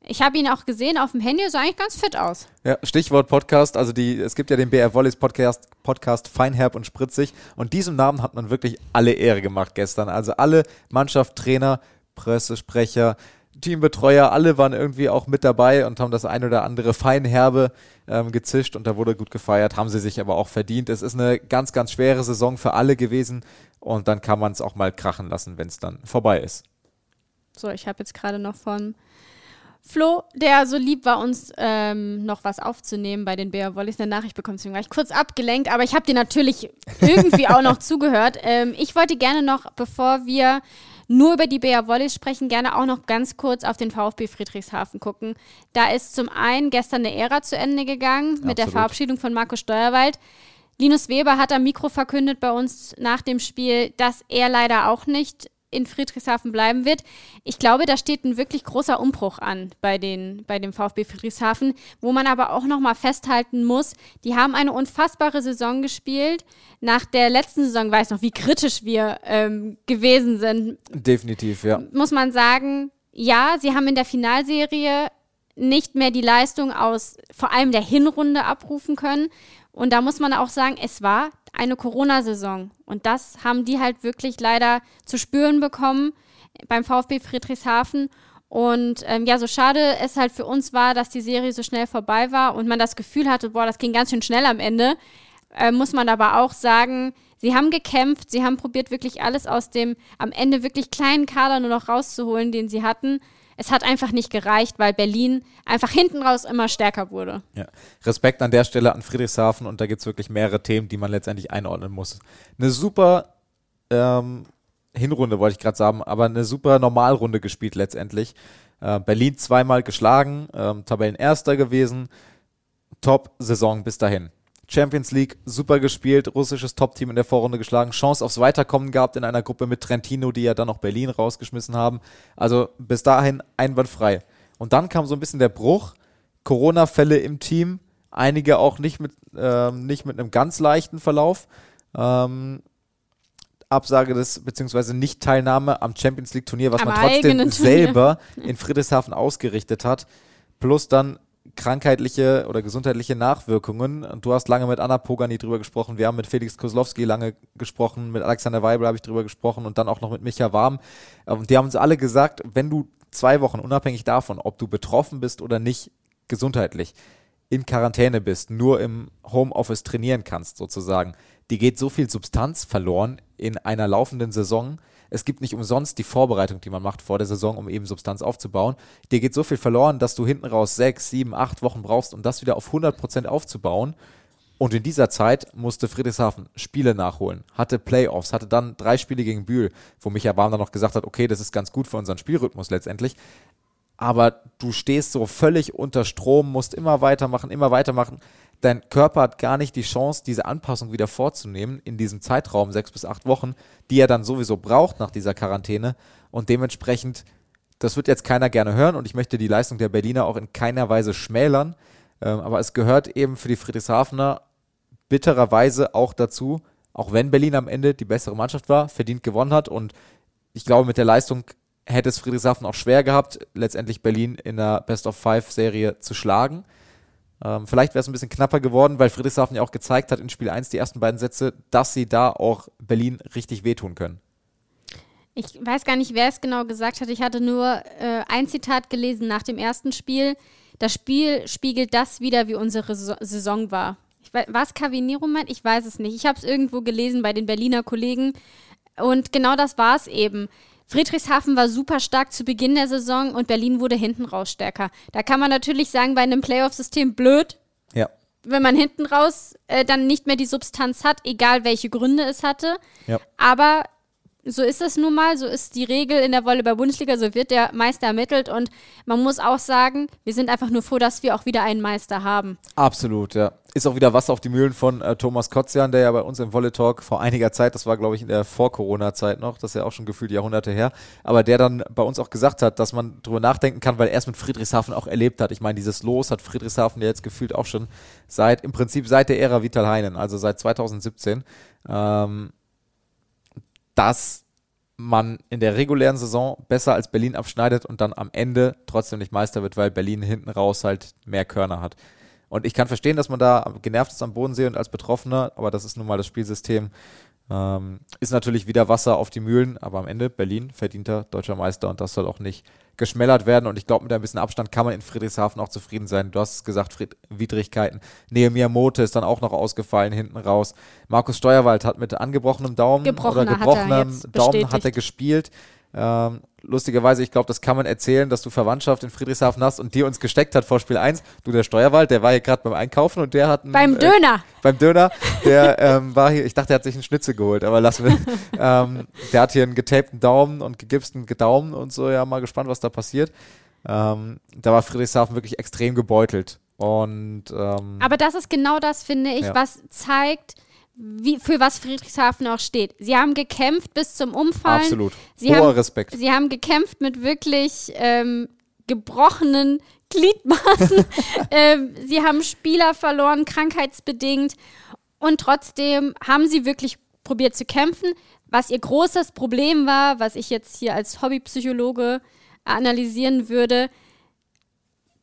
ich habe ihn auch gesehen auf dem Handy, sah eigentlich ganz fit aus. Ja, Stichwort Podcast, also die, es gibt ja den BR Volleys Podcast, Podcast Feinherb und Spritzig und diesem Namen hat man wirklich alle Ehre gemacht gestern. Also alle Mannschaft, Trainer, Pressesprecher, Teambetreuer, alle waren irgendwie auch mit dabei und haben das ein oder andere Feinherbe ähm, gezischt und da wurde gut gefeiert, haben sie sich aber auch verdient. Es ist eine ganz, ganz schwere Saison für alle gewesen und dann kann man es auch mal krachen lassen, wenn es dann vorbei ist. So, ich habe jetzt gerade noch von Flo, der so lieb war, uns ähm, noch was aufzunehmen bei den Bär Wollies, eine Nachricht bekommen. Deswegen war ich kurz abgelenkt, aber ich habe dir natürlich irgendwie auch noch zugehört. Ähm, ich wollte gerne noch, bevor wir nur über die Bär Wollies sprechen, gerne auch noch ganz kurz auf den VfB Friedrichshafen gucken. Da ist zum einen gestern eine Ära zu Ende gegangen mit Absolut. der Verabschiedung von Marco Steuerwald. Linus Weber hat am Mikro verkündet bei uns nach dem Spiel, dass er leider auch nicht in Friedrichshafen bleiben wird. Ich glaube, da steht ein wirklich großer Umbruch an bei, den, bei dem VfB Friedrichshafen, wo man aber auch nochmal festhalten muss, die haben eine unfassbare Saison gespielt. Nach der letzten Saison weiß noch, wie kritisch wir ähm, gewesen sind. Definitiv, ja. Muss man sagen, ja, sie haben in der Finalserie nicht mehr die Leistung aus vor allem der Hinrunde abrufen können. Und da muss man auch sagen, es war eine Corona-Saison. Und das haben die halt wirklich leider zu spüren bekommen beim VfB Friedrichshafen. Und ähm, ja, so schade es halt für uns war, dass die Serie so schnell vorbei war und man das Gefühl hatte, boah, das ging ganz schön schnell am Ende, äh, muss man aber auch sagen, sie haben gekämpft, sie haben probiert, wirklich alles aus dem am Ende wirklich kleinen Kader nur noch rauszuholen, den sie hatten es hat einfach nicht gereicht, weil Berlin einfach hinten raus immer stärker wurde. Ja. Respekt an der Stelle an Friedrichshafen und da gibt es wirklich mehrere Themen, die man letztendlich einordnen muss. Eine super ähm, Hinrunde, wollte ich gerade sagen, aber eine super Normalrunde gespielt letztendlich. Äh, Berlin zweimal geschlagen, ähm, Tabellenerster gewesen. Top-Saison bis dahin. Champions League super gespielt, russisches Top-Team in der Vorrunde geschlagen, Chance aufs Weiterkommen gehabt in einer Gruppe mit Trentino, die ja dann noch Berlin rausgeschmissen haben. Also bis dahin einwandfrei. Und dann kam so ein bisschen der Bruch, Corona-Fälle im Team, einige auch nicht mit, ähm, nicht mit einem ganz leichten Verlauf. Ähm, Absage des, beziehungsweise Nicht-Teilnahme am Champions League-Turnier, was am man trotzdem selber in Friedrichshafen ausgerichtet hat. Plus dann krankheitliche oder gesundheitliche Nachwirkungen. Und du hast lange mit Anna Pogani drüber gesprochen. Wir haben mit Felix Kozlowski lange gesprochen. Mit Alexander Weibel habe ich drüber gesprochen und dann auch noch mit Micha Warm. Und die haben uns alle gesagt, wenn du zwei Wochen, unabhängig davon, ob du betroffen bist oder nicht, gesundheitlich, in Quarantäne bist, nur im Homeoffice trainieren kannst, sozusagen, die geht so viel Substanz verloren in einer laufenden Saison. Es gibt nicht umsonst die Vorbereitung, die man macht vor der Saison, um eben Substanz aufzubauen. Dir geht so viel verloren, dass du hinten raus sechs, sieben, acht Wochen brauchst, um das wieder auf 100% aufzubauen. Und in dieser Zeit musste Friedrichshafen Spiele nachholen, hatte Playoffs, hatte dann drei Spiele gegen Bühl, wo Micha Bahn dann noch gesagt hat, okay, das ist ganz gut für unseren Spielrhythmus letztendlich. Aber du stehst so völlig unter Strom, musst immer weitermachen, immer weitermachen. Dein Körper hat gar nicht die Chance, diese Anpassung wieder vorzunehmen in diesem Zeitraum, sechs bis acht Wochen, die er dann sowieso braucht nach dieser Quarantäne. Und dementsprechend, das wird jetzt keiner gerne hören und ich möchte die Leistung der Berliner auch in keiner Weise schmälern. Ähm, aber es gehört eben für die Friedrichshafener bittererweise auch dazu, auch wenn Berlin am Ende die bessere Mannschaft war, verdient gewonnen hat und ich glaube, mit der Leistung hätte es Friedrichshafen auch schwer gehabt, letztendlich Berlin in der Best of Five Serie zu schlagen. Ähm, vielleicht wäre es ein bisschen knapper geworden, weil Friedrichshafen ja auch gezeigt hat in Spiel 1 die ersten beiden Sätze, dass sie da auch Berlin richtig wehtun können. Ich weiß gar nicht, wer es genau gesagt hat. Ich hatte nur äh, ein Zitat gelesen nach dem ersten Spiel. Das Spiel spiegelt das wieder, wie unsere Saison war. War es Cavinero meint? Ich weiß es nicht. Ich habe es irgendwo gelesen bei den Berliner Kollegen. Und genau das war es eben. Friedrichshafen war super stark zu Beginn der Saison und Berlin wurde hinten raus stärker. Da kann man natürlich sagen, bei einem Playoff-System blöd. Ja. Wenn man hinten raus äh, dann nicht mehr die Substanz hat, egal welche Gründe es hatte. Ja. Aber so ist es nun mal, so ist die Regel in der Volleyball-Bundesliga, so wird der Meister ermittelt und man muss auch sagen, wir sind einfach nur froh, dass wir auch wieder einen Meister haben. Absolut, ja. Ist auch wieder Wasser auf die Mühlen von äh, Thomas Kotzian, der ja bei uns im Volley Talk vor einiger Zeit, das war glaube ich in der Vor-Corona-Zeit noch, das ist ja auch schon gefühlt Jahrhunderte her, aber der dann bei uns auch gesagt hat, dass man drüber nachdenken kann, weil er es mit Friedrichshafen auch erlebt hat. Ich meine, dieses Los hat Friedrichshafen ja jetzt gefühlt auch schon seit, im Prinzip seit der Ära Vital Heinen, also seit 2017. Ähm, dass man in der regulären Saison besser als Berlin abschneidet und dann am Ende trotzdem nicht Meister wird, weil Berlin hinten raus halt mehr Körner hat. Und ich kann verstehen, dass man da genervt ist am Bodensee und als Betroffener, aber das ist nun mal das Spielsystem. Ähm, ist natürlich wieder Wasser auf die Mühlen, aber am Ende Berlin verdienter deutscher Meister und das soll auch nicht geschmälert werden. Und ich glaube, mit ein bisschen Abstand kann man in Friedrichshafen auch zufrieden sein. Du hast es gesagt, Fried Widrigkeiten. Nehemiah Mote ist dann auch noch ausgefallen hinten raus. Markus Steuerwald hat mit angebrochenem Daumen Gebrochener oder gebrochenem hat Daumen hat er gespielt. Ähm, lustigerweise, ich glaube, das kann man erzählen, dass du Verwandtschaft in Friedrichshafen hast und die uns gesteckt hat vor Spiel 1. Du, der Steuerwald, der war hier gerade beim Einkaufen und der hat einen, Beim äh, Döner. beim Döner, der ähm, war hier, ich dachte, er hat sich einen Schnitzel geholt, aber lassen wir. ähm, der hat hier einen getapten Daumen und gegipsten Daumen und so, ja, mal gespannt, was da passiert. Ähm, da war Friedrichshafen wirklich extrem gebeutelt. Und ähm, Aber das ist genau das, finde ich, Ja. was zeigt, wie, für was Friedrichshafen auch steht. Sie haben gekämpft bis zum Umfallen. absolut. Sie Hoher haben, Respekt. Sie haben gekämpft mit wirklich ähm, gebrochenen Gliedmaßen. ähm, sie haben Spieler verloren, krankheitsbedingt. Und trotzdem haben sie wirklich probiert zu kämpfen. Was ihr großes Problem war, was ich jetzt hier als Hobbypsychologe analysieren würde,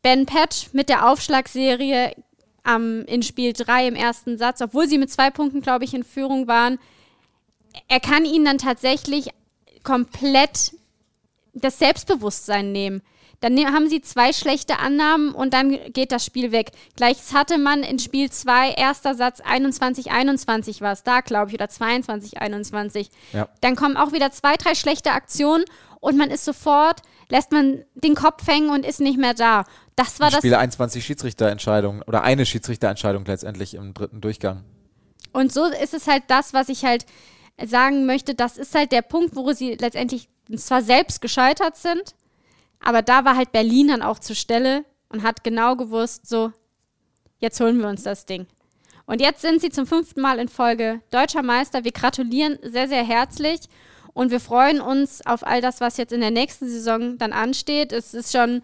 Ben Patch mit der Aufschlagserie am, in Spiel 3 im ersten Satz, obwohl sie mit zwei Punkten, glaube ich, in Führung waren, er kann ihnen dann tatsächlich komplett das Selbstbewusstsein nehmen. Dann ne haben sie zwei schlechte Annahmen und dann geht das Spiel weg. Gleiches hatte man in Spiel 2, erster Satz 21-21 war es da, glaube ich, oder 22-21. Ja. Dann kommen auch wieder zwei, drei schlechte Aktionen und man ist sofort, lässt man den Kopf hängen und ist nicht mehr da. Das war das. Spiele 21 Schiedsrichterentscheidungen oder eine Schiedsrichterentscheidung letztendlich im dritten Durchgang. Und so ist es halt das, was ich halt sagen möchte. Das ist halt der Punkt, wo sie letztendlich zwar selbst gescheitert sind, aber da war halt Berlin dann auch zur Stelle und hat genau gewusst, so, jetzt holen wir uns das Ding. Und jetzt sind sie zum fünften Mal in Folge deutscher Meister. Wir gratulieren sehr, sehr herzlich und wir freuen uns auf all das, was jetzt in der nächsten Saison dann ansteht. Es ist schon,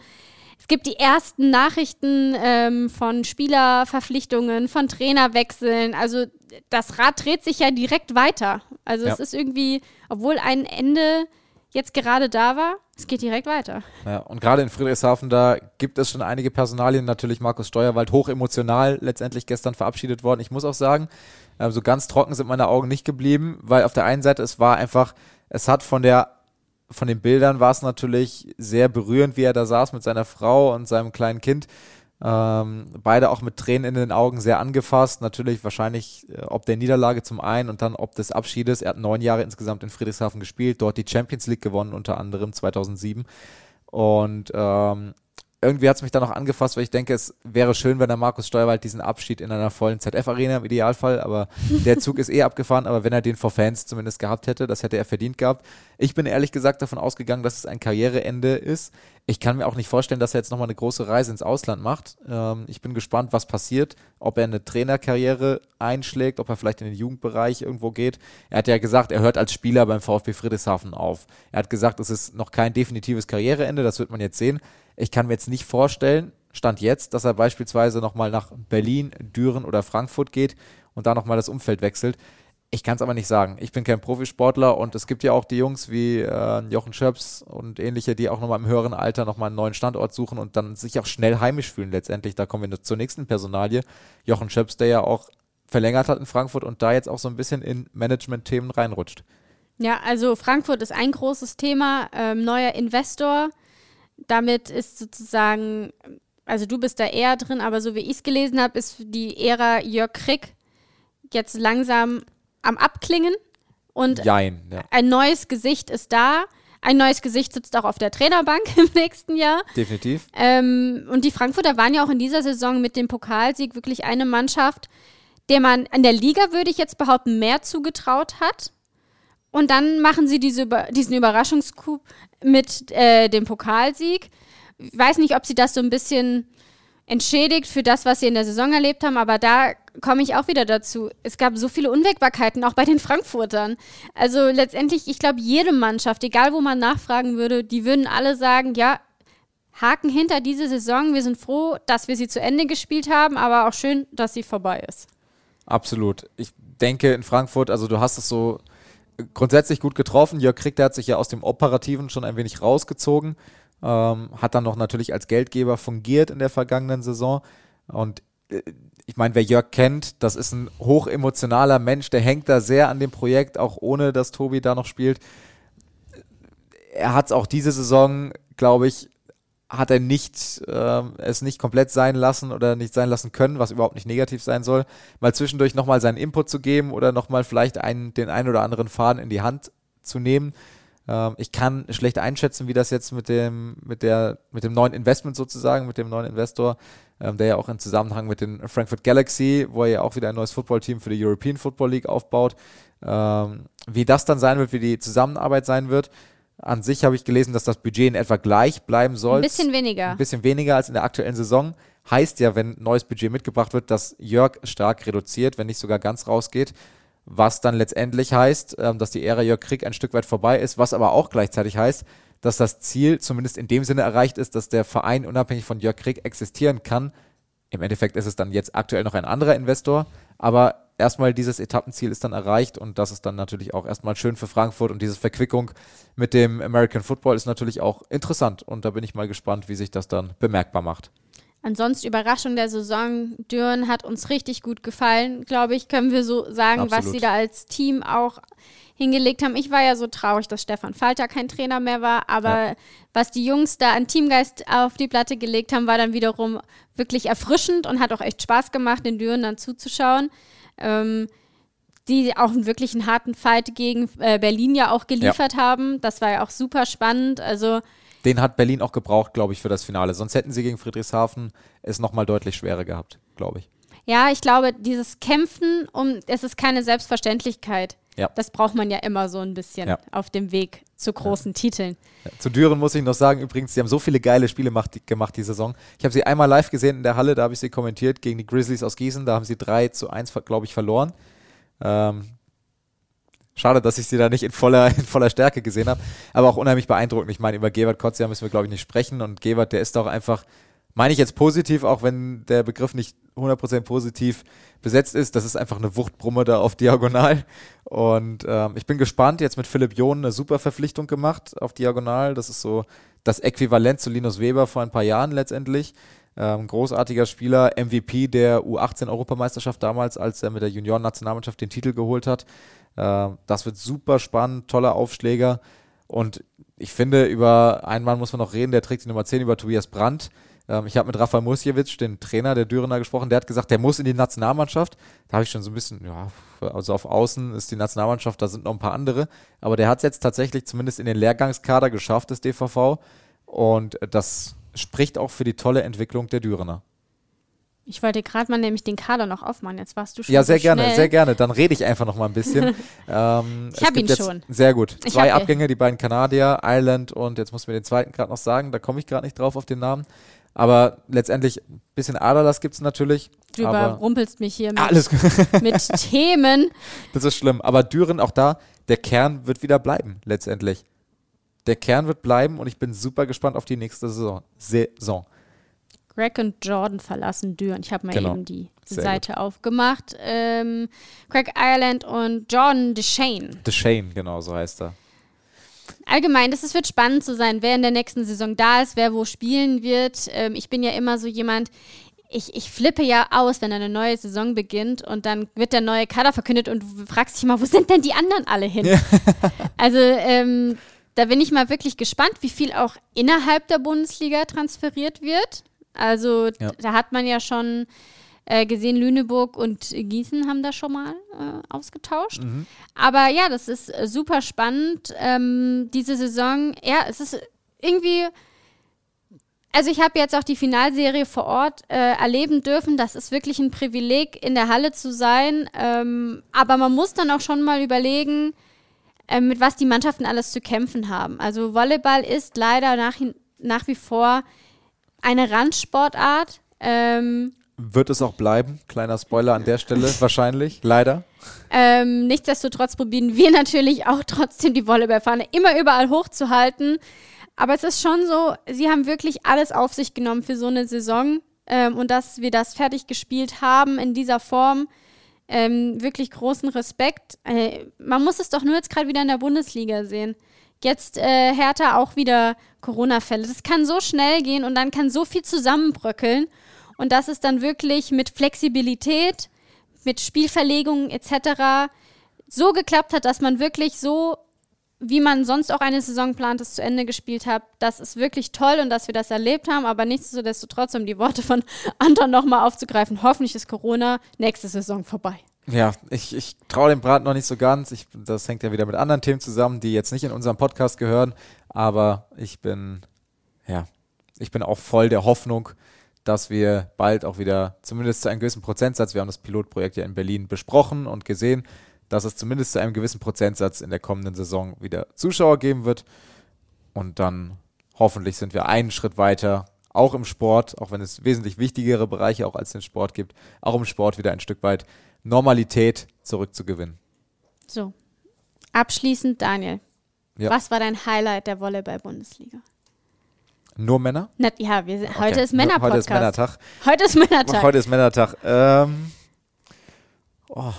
es gibt die ersten Nachrichten ähm, von Spielerverpflichtungen, von Trainerwechseln. Also das Rad dreht sich ja direkt weiter. Also Ja. es ist irgendwie, obwohl ein Ende jetzt gerade da war, es geht direkt weiter. Ja, und gerade in Friedrichshafen, da gibt es schon einige Personalien. Natürlich Markus Steuerwald, hoch emotional letztendlich gestern verabschiedet worden. Ich muss auch sagen, äh, so ganz trocken sind meine Augen nicht geblieben, weil auf der einen Seite es war einfach, es hat von der von den Bildern war es natürlich sehr berührend, wie er da saß mit seiner Frau und seinem kleinen Kind. Ähm, beide auch mit Tränen in den Augen sehr angefasst. Natürlich wahrscheinlich äh, ob der Niederlage zum einen und dann ob des Abschiedes. Er hat neun Jahre insgesamt in Friedrichshafen gespielt, dort die Champions League gewonnen, unter anderem 2007. Und ähm, irgendwie hat es mich dann noch angefasst, weil ich denke, es wäre schön, wenn der Markus Steuerwald diesen Abschied in einer vollen ZF-Arena im Idealfall, aber der Zug ist eh abgefahren, aber wenn er den vor Fans zumindest gehabt hätte, das hätte er verdient gehabt. Ich bin ehrlich gesagt davon ausgegangen, dass es ein Karriereende ist. Ich kann mir auch nicht vorstellen, dass er jetzt nochmal eine große Reise ins Ausland macht. Ähm, ich bin gespannt, was passiert, ob er eine Trainerkarriere einschlägt, ob er vielleicht in den Jugendbereich irgendwo geht. Er hat ja gesagt, er hört als Spieler beim VfB Friedrichshafen auf. Er hat gesagt, es ist noch kein definitives Karriereende, das wird man jetzt sehen. Ich kann mir jetzt nicht vorstellen, Stand jetzt, dass er beispielsweise nochmal nach Berlin, Düren oder Frankfurt geht und da nochmal das Umfeld wechselt. Ich kann es aber nicht sagen. Ich bin kein Profisportler und es gibt ja auch die Jungs wie äh, Jochen Schöps und ähnliche, die auch nochmal im höheren Alter nochmal einen neuen Standort suchen und dann sich auch schnell heimisch fühlen letztendlich. Da kommen wir zur nächsten Personalie. Jochen Schöps, der ja auch verlängert hat in Frankfurt und da jetzt auch so ein bisschen in Management-Themen reinrutscht. Ja, also Frankfurt ist ein großes Thema. Ähm, neuer Investor damit ist sozusagen, also du bist da eher drin, aber so wie ich es gelesen habe, ist die Ära Jörg Krick jetzt langsam am Abklingen und Jein, ja. ein neues Gesicht ist da. Ein neues Gesicht sitzt auch auf der Trainerbank im nächsten Jahr. Definitiv. Ähm, und die Frankfurter waren ja auch in dieser Saison mit dem Pokalsieg wirklich eine Mannschaft, der man an der Liga, würde ich jetzt behaupten, mehr zugetraut hat. Und dann machen sie diese, diesen Überraschungscoup mit äh, dem Pokalsieg. Ich weiß nicht, ob sie das so ein bisschen entschädigt für das, was sie in der Saison erlebt haben, aber da komme ich auch wieder dazu. Es gab so viele Unwägbarkeiten, auch bei den Frankfurtern. Also letztendlich, ich glaube, jede Mannschaft, egal wo man nachfragen würde, die würden alle sagen, ja, Haken hinter diese Saison. Wir sind froh, dass wir sie zu Ende gespielt haben, aber auch schön, dass sie vorbei ist. Absolut. Ich denke in Frankfurt, also du hast es so grundsätzlich gut getroffen. Jörg Krieg, der hat sich ja aus dem Operativen schon ein wenig rausgezogen, ähm, hat dann noch natürlich als Geldgeber fungiert in der vergangenen Saison. Und äh, ich meine, wer Jörg kennt, das ist ein hochemotionaler Mensch, der hängt da sehr an dem Projekt, auch ohne dass Tobi da noch spielt. Er hat es auch diese Saison, glaube ich, hat er nicht äh, es nicht komplett sein lassen oder nicht sein lassen können, was überhaupt nicht negativ sein soll, mal zwischendurch nochmal seinen Input zu geben oder nochmal vielleicht einen, den einen oder anderen Faden in die Hand zu nehmen. Ähm, ich kann schlecht einschätzen, wie das jetzt mit dem, mit der, mit dem neuen Investment sozusagen, mit dem neuen Investor, ähm, der ja auch im Zusammenhang mit den Frankfurt Galaxy, wo er ja auch wieder ein neues Footballteam für die European Football League aufbaut, ähm, wie das dann sein wird, wie die Zusammenarbeit sein wird. An sich habe ich gelesen, dass das Budget in etwa gleich bleiben soll. Ein bisschen weniger. Ein bisschen weniger als in der aktuellen Saison. Heißt ja, wenn neues Budget mitgebracht wird, dass Jörg stark reduziert, wenn nicht sogar ganz rausgeht. Was dann letztendlich heißt, ähm, dass die Ära Jörg Krieg ein Stück weit vorbei ist, was aber auch gleichzeitig heißt, dass das Ziel zumindest in dem Sinne erreicht ist, dass der Verein unabhängig von Jörg Krieg existieren kann. Im Endeffekt ist es dann jetzt aktuell noch ein anderer Investor, aber erstmal dieses Etappenziel ist dann erreicht und das ist dann natürlich auch erstmal schön für Frankfurt und diese Verquickung mit dem American Football ist natürlich auch interessant und da bin ich mal gespannt, wie sich das dann bemerkbar macht. Ansonsten Überraschung der Saison. Düren hat uns richtig gut gefallen, glaube ich, können wir so sagen, Absolut. was sie da als Team auch hingelegt haben. Ich war ja so traurig, dass Stefan Falter kein Trainer mehr war, aber ja. was die Jungs da an Teamgeist auf die Platte gelegt haben, war dann wiederum wirklich erfrischend und hat auch echt Spaß gemacht, den Düren dann zuzuschauen ähm, die auch wirklich einen harten Fight gegen äh, Berlin ja auch geliefert ja. haben. Das war ja auch super spannend. Also den hat Berlin auch gebraucht, glaube ich, für das Finale. Sonst hätten sie gegen Friedrichshafen es nochmal deutlich schwerer gehabt, glaube ich. Ja, ich glaube, dieses Kämpfen, um, es ist keine Selbstverständlichkeit. Ja. Das braucht man ja immer so ein bisschen ja. auf dem Weg zu großen ja. Titeln. Zu Düren muss ich noch sagen, übrigens, sie haben so viele geile Spiele macht, gemacht die Saison. Ich habe sie einmal live gesehen in der Halle, da habe ich sie kommentiert gegen die Grizzlies aus Gießen. Da haben sie 3 zu 1, glaube ich, verloren. Ähm, schade, dass ich sie da nicht in voller, in voller Stärke gesehen habe, aber auch unheimlich beeindruckend. Ich meine, über Gewert Kotzia müssen wir, glaube ich, nicht sprechen. Und Gewert, der ist doch einfach meine ich jetzt positiv, auch wenn der Begriff nicht 100% positiv besetzt ist. Das ist einfach eine Wuchtbrumme da auf Diagonal. Und ähm, ich bin gespannt. Jetzt mit Philipp John eine super Verpflichtung gemacht auf Diagonal. Das ist so das Äquivalent zu Linus Weber vor ein paar Jahren letztendlich. Ähm, großartiger Spieler, MVP der U18-Europameisterschaft damals, als er mit der Junioren-Nationalmannschaft den Titel geholt hat. Ähm, das wird super spannend, toller Aufschläger. Und ich finde, über einen Mann muss man noch reden, der trägt die Nummer 10 über Tobias Brandt Ähm, ich habe mit Rafael Musjewitsch, dem Trainer der Dürener, gesprochen. Der hat gesagt, der muss in die Nationalmannschaft. Da habe ich schon so ein bisschen, ja, also auf Außen ist die Nationalmannschaft, da sind noch ein paar andere. Aber der hat es jetzt tatsächlich zumindest in den Lehrgangskader geschafft, des DVV. Und das spricht auch für die tolle Entwicklung der Dürener. Ich wollte gerade mal nämlich den Kader noch aufmachen. Jetzt warst du schon. Ja, sehr so gerne, schnell. sehr gerne. Dann rede ich einfach noch mal ein bisschen. ähm, Ich es hab gibt ihn schon. Sehr gut. Zwei. Abgänge, die beiden Kanadier, Ireland und jetzt muss mir den zweiten gerade noch sagen. Da komme ich gerade nicht drauf auf den Namen. Aber letztendlich ein bisschen Aderlass gibt es natürlich. Du überrumpelst mich hier mit, alles gut. mit Themen. Das ist schlimm. Aber Düren, auch da, der Kern wird wieder bleiben, letztendlich. Der Kern wird bleiben und ich bin super gespannt auf die nächste Saison. Saison. Greg und Jordan verlassen Düren. Ich habe mal Genau. eben die Sehr Seite aufgemacht. Ähm, Greg Ireland und Jordan DeShane. The Shane, genau, so heißt er. Allgemein, das, es wird spannend zu sein, wer in der nächsten Saison da ist, wer wo spielen wird. Ähm, ich bin ja immer so jemand, ich, ich flippe ja aus, wenn eine neue Saison beginnt und dann wird der neue Kader verkündet und du fragst dich immer, wo sind denn die anderen alle hin? also ähm, da bin ich mal wirklich gespannt, wie viel auch innerhalb der Bundesliga transferiert wird. Also Ja. da hat man ja schon äh, gesehen, Lüneburg und Gießen haben da schon mal äh, ausgetauscht. Aber ja, das ist äh, super spannend. Ähm, diese Saison, ja, es ist irgendwie. Also ich habe jetzt auch die Finalserie vor Ort äh, erleben dürfen. Das ist wirklich ein Privileg, in der Halle zu sein. Ähm, aber man muss dann auch schon mal überlegen, äh, mit was die Mannschaften alles zu kämpfen haben. Also Volleyball ist leider nach, nach wie vor eine Randsportart. Ähm, Wird es auch bleiben. Kleiner Spoiler an der Stelle, wahrscheinlich. Leider. Ähm, nichtsdestotrotz probieren wir natürlich auch trotzdem die Volleyballfahne immer überall hochzuhalten. Aber es ist schon so, sie haben wirklich alles auf sich genommen für so eine Saison. Ähm, und dass wir das fertig gespielt haben in dieser Form, ähm, wirklich großen Respekt. Äh, man muss es doch nur jetzt gerade wieder in der Bundesliga sehen. Jetzt äh, Hertha auch wieder Corona-Fälle. Das kann so schnell gehen und dann kann so viel zusammenbröckeln. Und das ist dann wirklich mit Flexibilität, mit Spielverlegungen etc. so geklappt hat, dass man wirklich so, wie man sonst auch eine Saison plant, es zu Ende gespielt hat. Das ist wirklich toll und dass wir das erlebt haben, aber nichtsdestotrotz, um die Worte von Anton nochmal aufzugreifen, hoffentlich ist Corona nächste Saison vorbei. Ja, ich, ich traue dem Braten noch nicht so ganz. Ich, das hängt ja wieder mit anderen Themen zusammen, die jetzt nicht in unserem Podcast gehören. Aber ich bin, ja, ich bin auch voll der Hoffnung, dass wir bald auch wieder, zumindest zu einem gewissen Prozentsatz, wir haben das Pilotprojekt ja in Berlin besprochen und gesehen, dass es zumindest zu einem gewissen Prozentsatz in der kommenden Saison wieder Zuschauer geben wird. Und dann hoffentlich sind wir einen Schritt weiter, auch im Sport, auch wenn es wesentlich wichtigere Bereiche auch als den Sport gibt, auch im Sport wieder ein Stück weit Normalität zurückzugewinnen. So. Abschließend, Daniel. Ja. Was war dein Highlight der Volleyball-Bundesliga? Nur Männer? Na, ja, wir sind, heute Okay. ist Männerpodcast. Heute ist Männertag. Heute ist Männertag. Heute ist Männertag. Ähm, oh, auf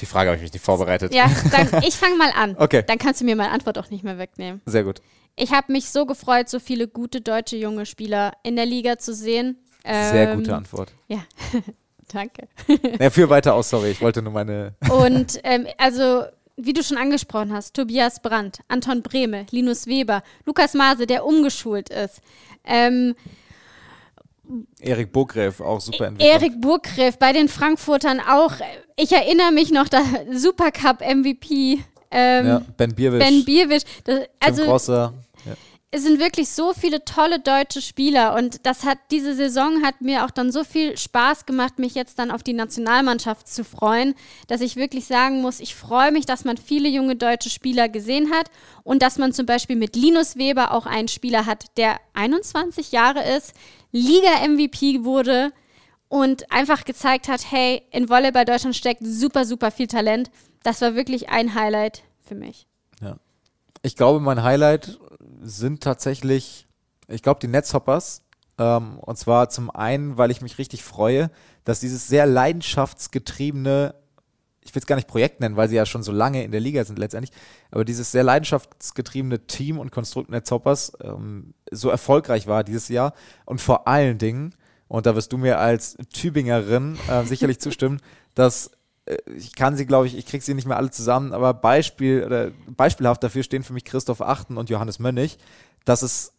die Frage habe ich mich nicht vorbereitet. Ja, dann ich fange mal an. Okay. Dann kannst du mir meine Antwort auch nicht mehr wegnehmen. Sehr gut. Ich habe mich so gefreut, so viele gute deutsche junge Spieler in der Liga zu sehen. Sehr Ähm, gute Antwort. Ja, danke. Ja, führ weiter aus, sorry. Ich wollte nur meine. Und ähm, also, wie du schon angesprochen hast, Tobias Brandt, Anton Brehme, Linus Weber, Lukas Maase, der umgeschult ist, ähm, Erik Burgräf, auch super entwickelt. Erik Burggräf bei den Frankfurtern auch. Ich erinnere mich noch, der Supercup MVP. Ähm, Ja, Ben Bierwisch, Ben Bierwisch. Das, Tim also Grosser. Ja. Es sind wirklich so viele tolle deutsche Spieler und das hat diese Saison hat mir auch dann so viel Spaß gemacht, mich jetzt dann auf die Nationalmannschaft zu freuen, dass ich wirklich sagen muss, ich freue mich, dass man viele junge deutsche Spieler gesehen hat und dass man zum Beispiel mit Linus Weber auch einen Spieler hat, der 21 Jahre ist, Liga-MVP wurde und einfach gezeigt hat, hey, in Volleyball Deutschland steckt super, super viel Talent. Das war wirklich ein Highlight für mich. Ich glaube, mein Highlight sind tatsächlich, ich glaube, die Netzhoppers. Ähm, und zwar zum einen, weil ich mich richtig freue, dass dieses sehr leidenschaftsgetriebene, ich will es gar nicht Projekt nennen, weil sie ja schon so lange in der Liga sind letztendlich, aber dieses sehr leidenschaftsgetriebene Team und Konstrukt Netzhoppers ähm, so erfolgreich war dieses Jahr. Und vor allen Dingen, und da wirst du mir als Tübingerin äh, sicherlich zustimmen, dass ich kann sie, glaube ich, ich kriege sie nicht mehr alle zusammen, aber Beispiel oder beispielhaft dafür stehen für mich Christoph Achten und Johannes Mönnig, dass es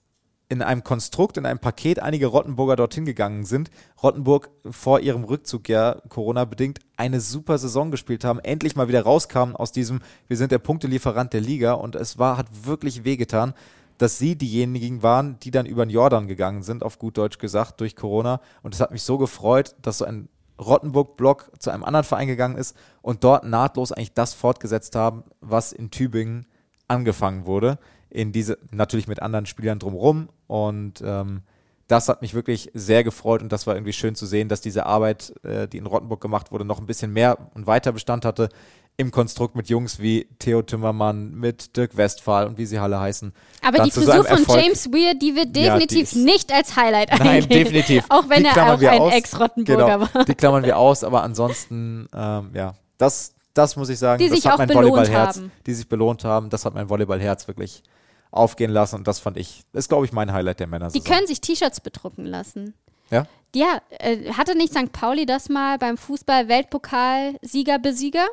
in einem Konstrukt, in einem Paket einige Rottenburger dorthin gegangen sind. Rottenburg vor ihrem Rückzug ja Corona-bedingt eine super Saison gespielt haben, endlich mal wieder rauskamen aus diesem, wir sind der Punktelieferant der Liga und es war, hat wirklich wehgetan, dass sie diejenigen waren, die dann über den Jordan gegangen sind, auf gut Deutsch gesagt, durch Corona. Und es hat mich so gefreut, dass so ein Rottenburg-Block zu einem anderen Verein gegangen ist und dort nahtlos eigentlich das fortgesetzt haben, was in Tübingen angefangen wurde. In diese, natürlich mit anderen Spielern drumherum. Und ähm, das hat mich wirklich sehr gefreut und das war irgendwie schön zu sehen, dass diese Arbeit, äh, die in Rottenburg gemacht wurde, noch ein bisschen mehr und weiter Bestand hatte im Konstrukt mit Jungs wie Theo Timmermann, mit Dirk Westphal und wie sie alle heißen. Aber die Frisur so von Erfolg, James Weir, die wird definitiv ja, die nicht als Highlight Nein, eingehen. definitiv. Auch wenn die er auch ein Ex-Rottenburger genau, war. Die klammern wir aus, aber ansonsten, ähm, ja, das, das muss ich sagen, die das sich hat auch mein Volleyballherz, die sich belohnt haben, das hat mein Volleyballherz wirklich aufgehen lassen und das fand ich, ist glaube ich mein Highlight der Männer. Die können sich T-Shirts bedrucken lassen. Ja? Ja, äh, hatte nicht St. Pauli das mal beim Fußball-Weltpokal Sieger-Besieger?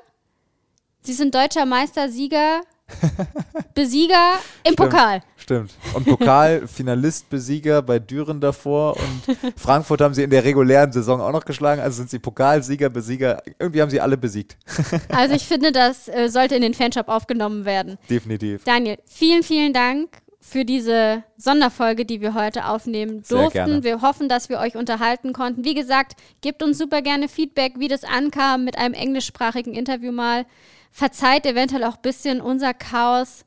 Sie sind deutscher Meister, Sieger, Besieger im Stimmt, Pokal. Stimmt. Und Pokalfinalist, Besieger bei Düren davor und Frankfurt haben sie in der regulären Saison auch noch geschlagen. Also sind sie Pokalsieger, Besieger. Irgendwie haben sie alle besiegt. Also ich finde, das äh, sollte in den Fanshop aufgenommen werden. Definitiv. Daniel, vielen, vielen Dank für diese Sonderfolge, die wir heute aufnehmen durften. Wir hoffen, dass wir euch unterhalten konnten. Wie gesagt, gebt uns super gerne Feedback, wie das ankam mit einem englischsprachigen Interview mal. Verzeiht eventuell auch ein bisschen unser Chaos.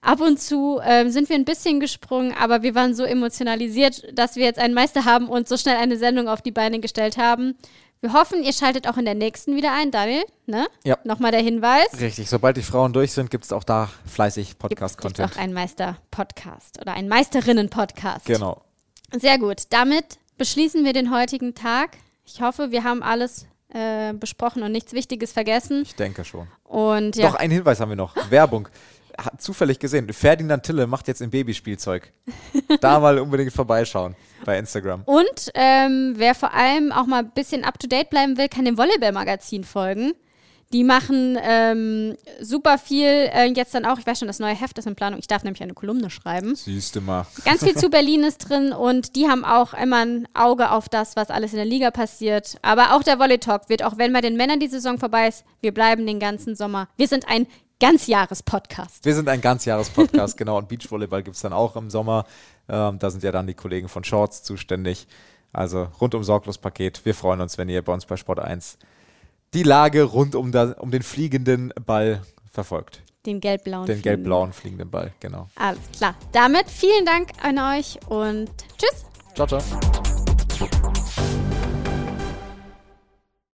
Ab und zu ähm, sind wir ein bisschen gesprungen, aber wir waren so emotionalisiert, dass wir jetzt einen Meister haben und so schnell eine Sendung auf die Beine gestellt haben. Wir hoffen, ihr schaltet auch in der nächsten wieder ein. Daniel, ne? Ja. Nochmal der Hinweis. Richtig, sobald die Frauen durch sind, gibt es auch da fleißig Gibt Podcast-Content. auch einen Meister-Podcast oder einen Meisterinnen-Podcast. Genau. Sehr gut. Damit beschließen wir den heutigen Tag. Ich hoffe, wir haben alles äh, besprochen und nichts Wichtiges vergessen. Ich denke schon. Und ja, Doch, einen Hinweis haben wir noch. Werbung. Hat zufällig gesehen. Ferdinand Tille macht jetzt ein Babyspielzeug. da mal unbedingt vorbeischauen bei Instagram. und ähm, wer vor allem auch mal ein bisschen up to date bleiben will, kann dem Volleyball-Magazin folgen. Die machen ähm, super viel äh, jetzt dann auch. Ich weiß schon, das neue Heft ist in Planung. Ich darf nämlich eine Kolumne schreiben. Siehst du mal. Ganz viel zu Berlin ist drin und die haben auch immer ein Auge auf das, was alles in der Liga passiert. Aber auch der Volley Talk wird, auch wenn bei den Männern die Saison vorbei ist, wir bleiben den ganzen Sommer. Wir sind ein Ganzjahres-Podcast. Wir sind ein Ganzjahres-Podcast, genau. Und Beachvolleyball gibt es dann auch im Sommer. Ähm, da sind ja dann die Kollegen von Shorts zuständig. Also rundum sorglos Paket. Wir freuen uns, wenn ihr bei uns bei Sport 1 die Lage rund um, da, um den fliegenden Ball verfolgt. Den gelb-blauen. Den gelb-blauen fliegenden Ball, genau. Alles klar. Damit vielen Dank an euch und tschüss. Ciao, ciao.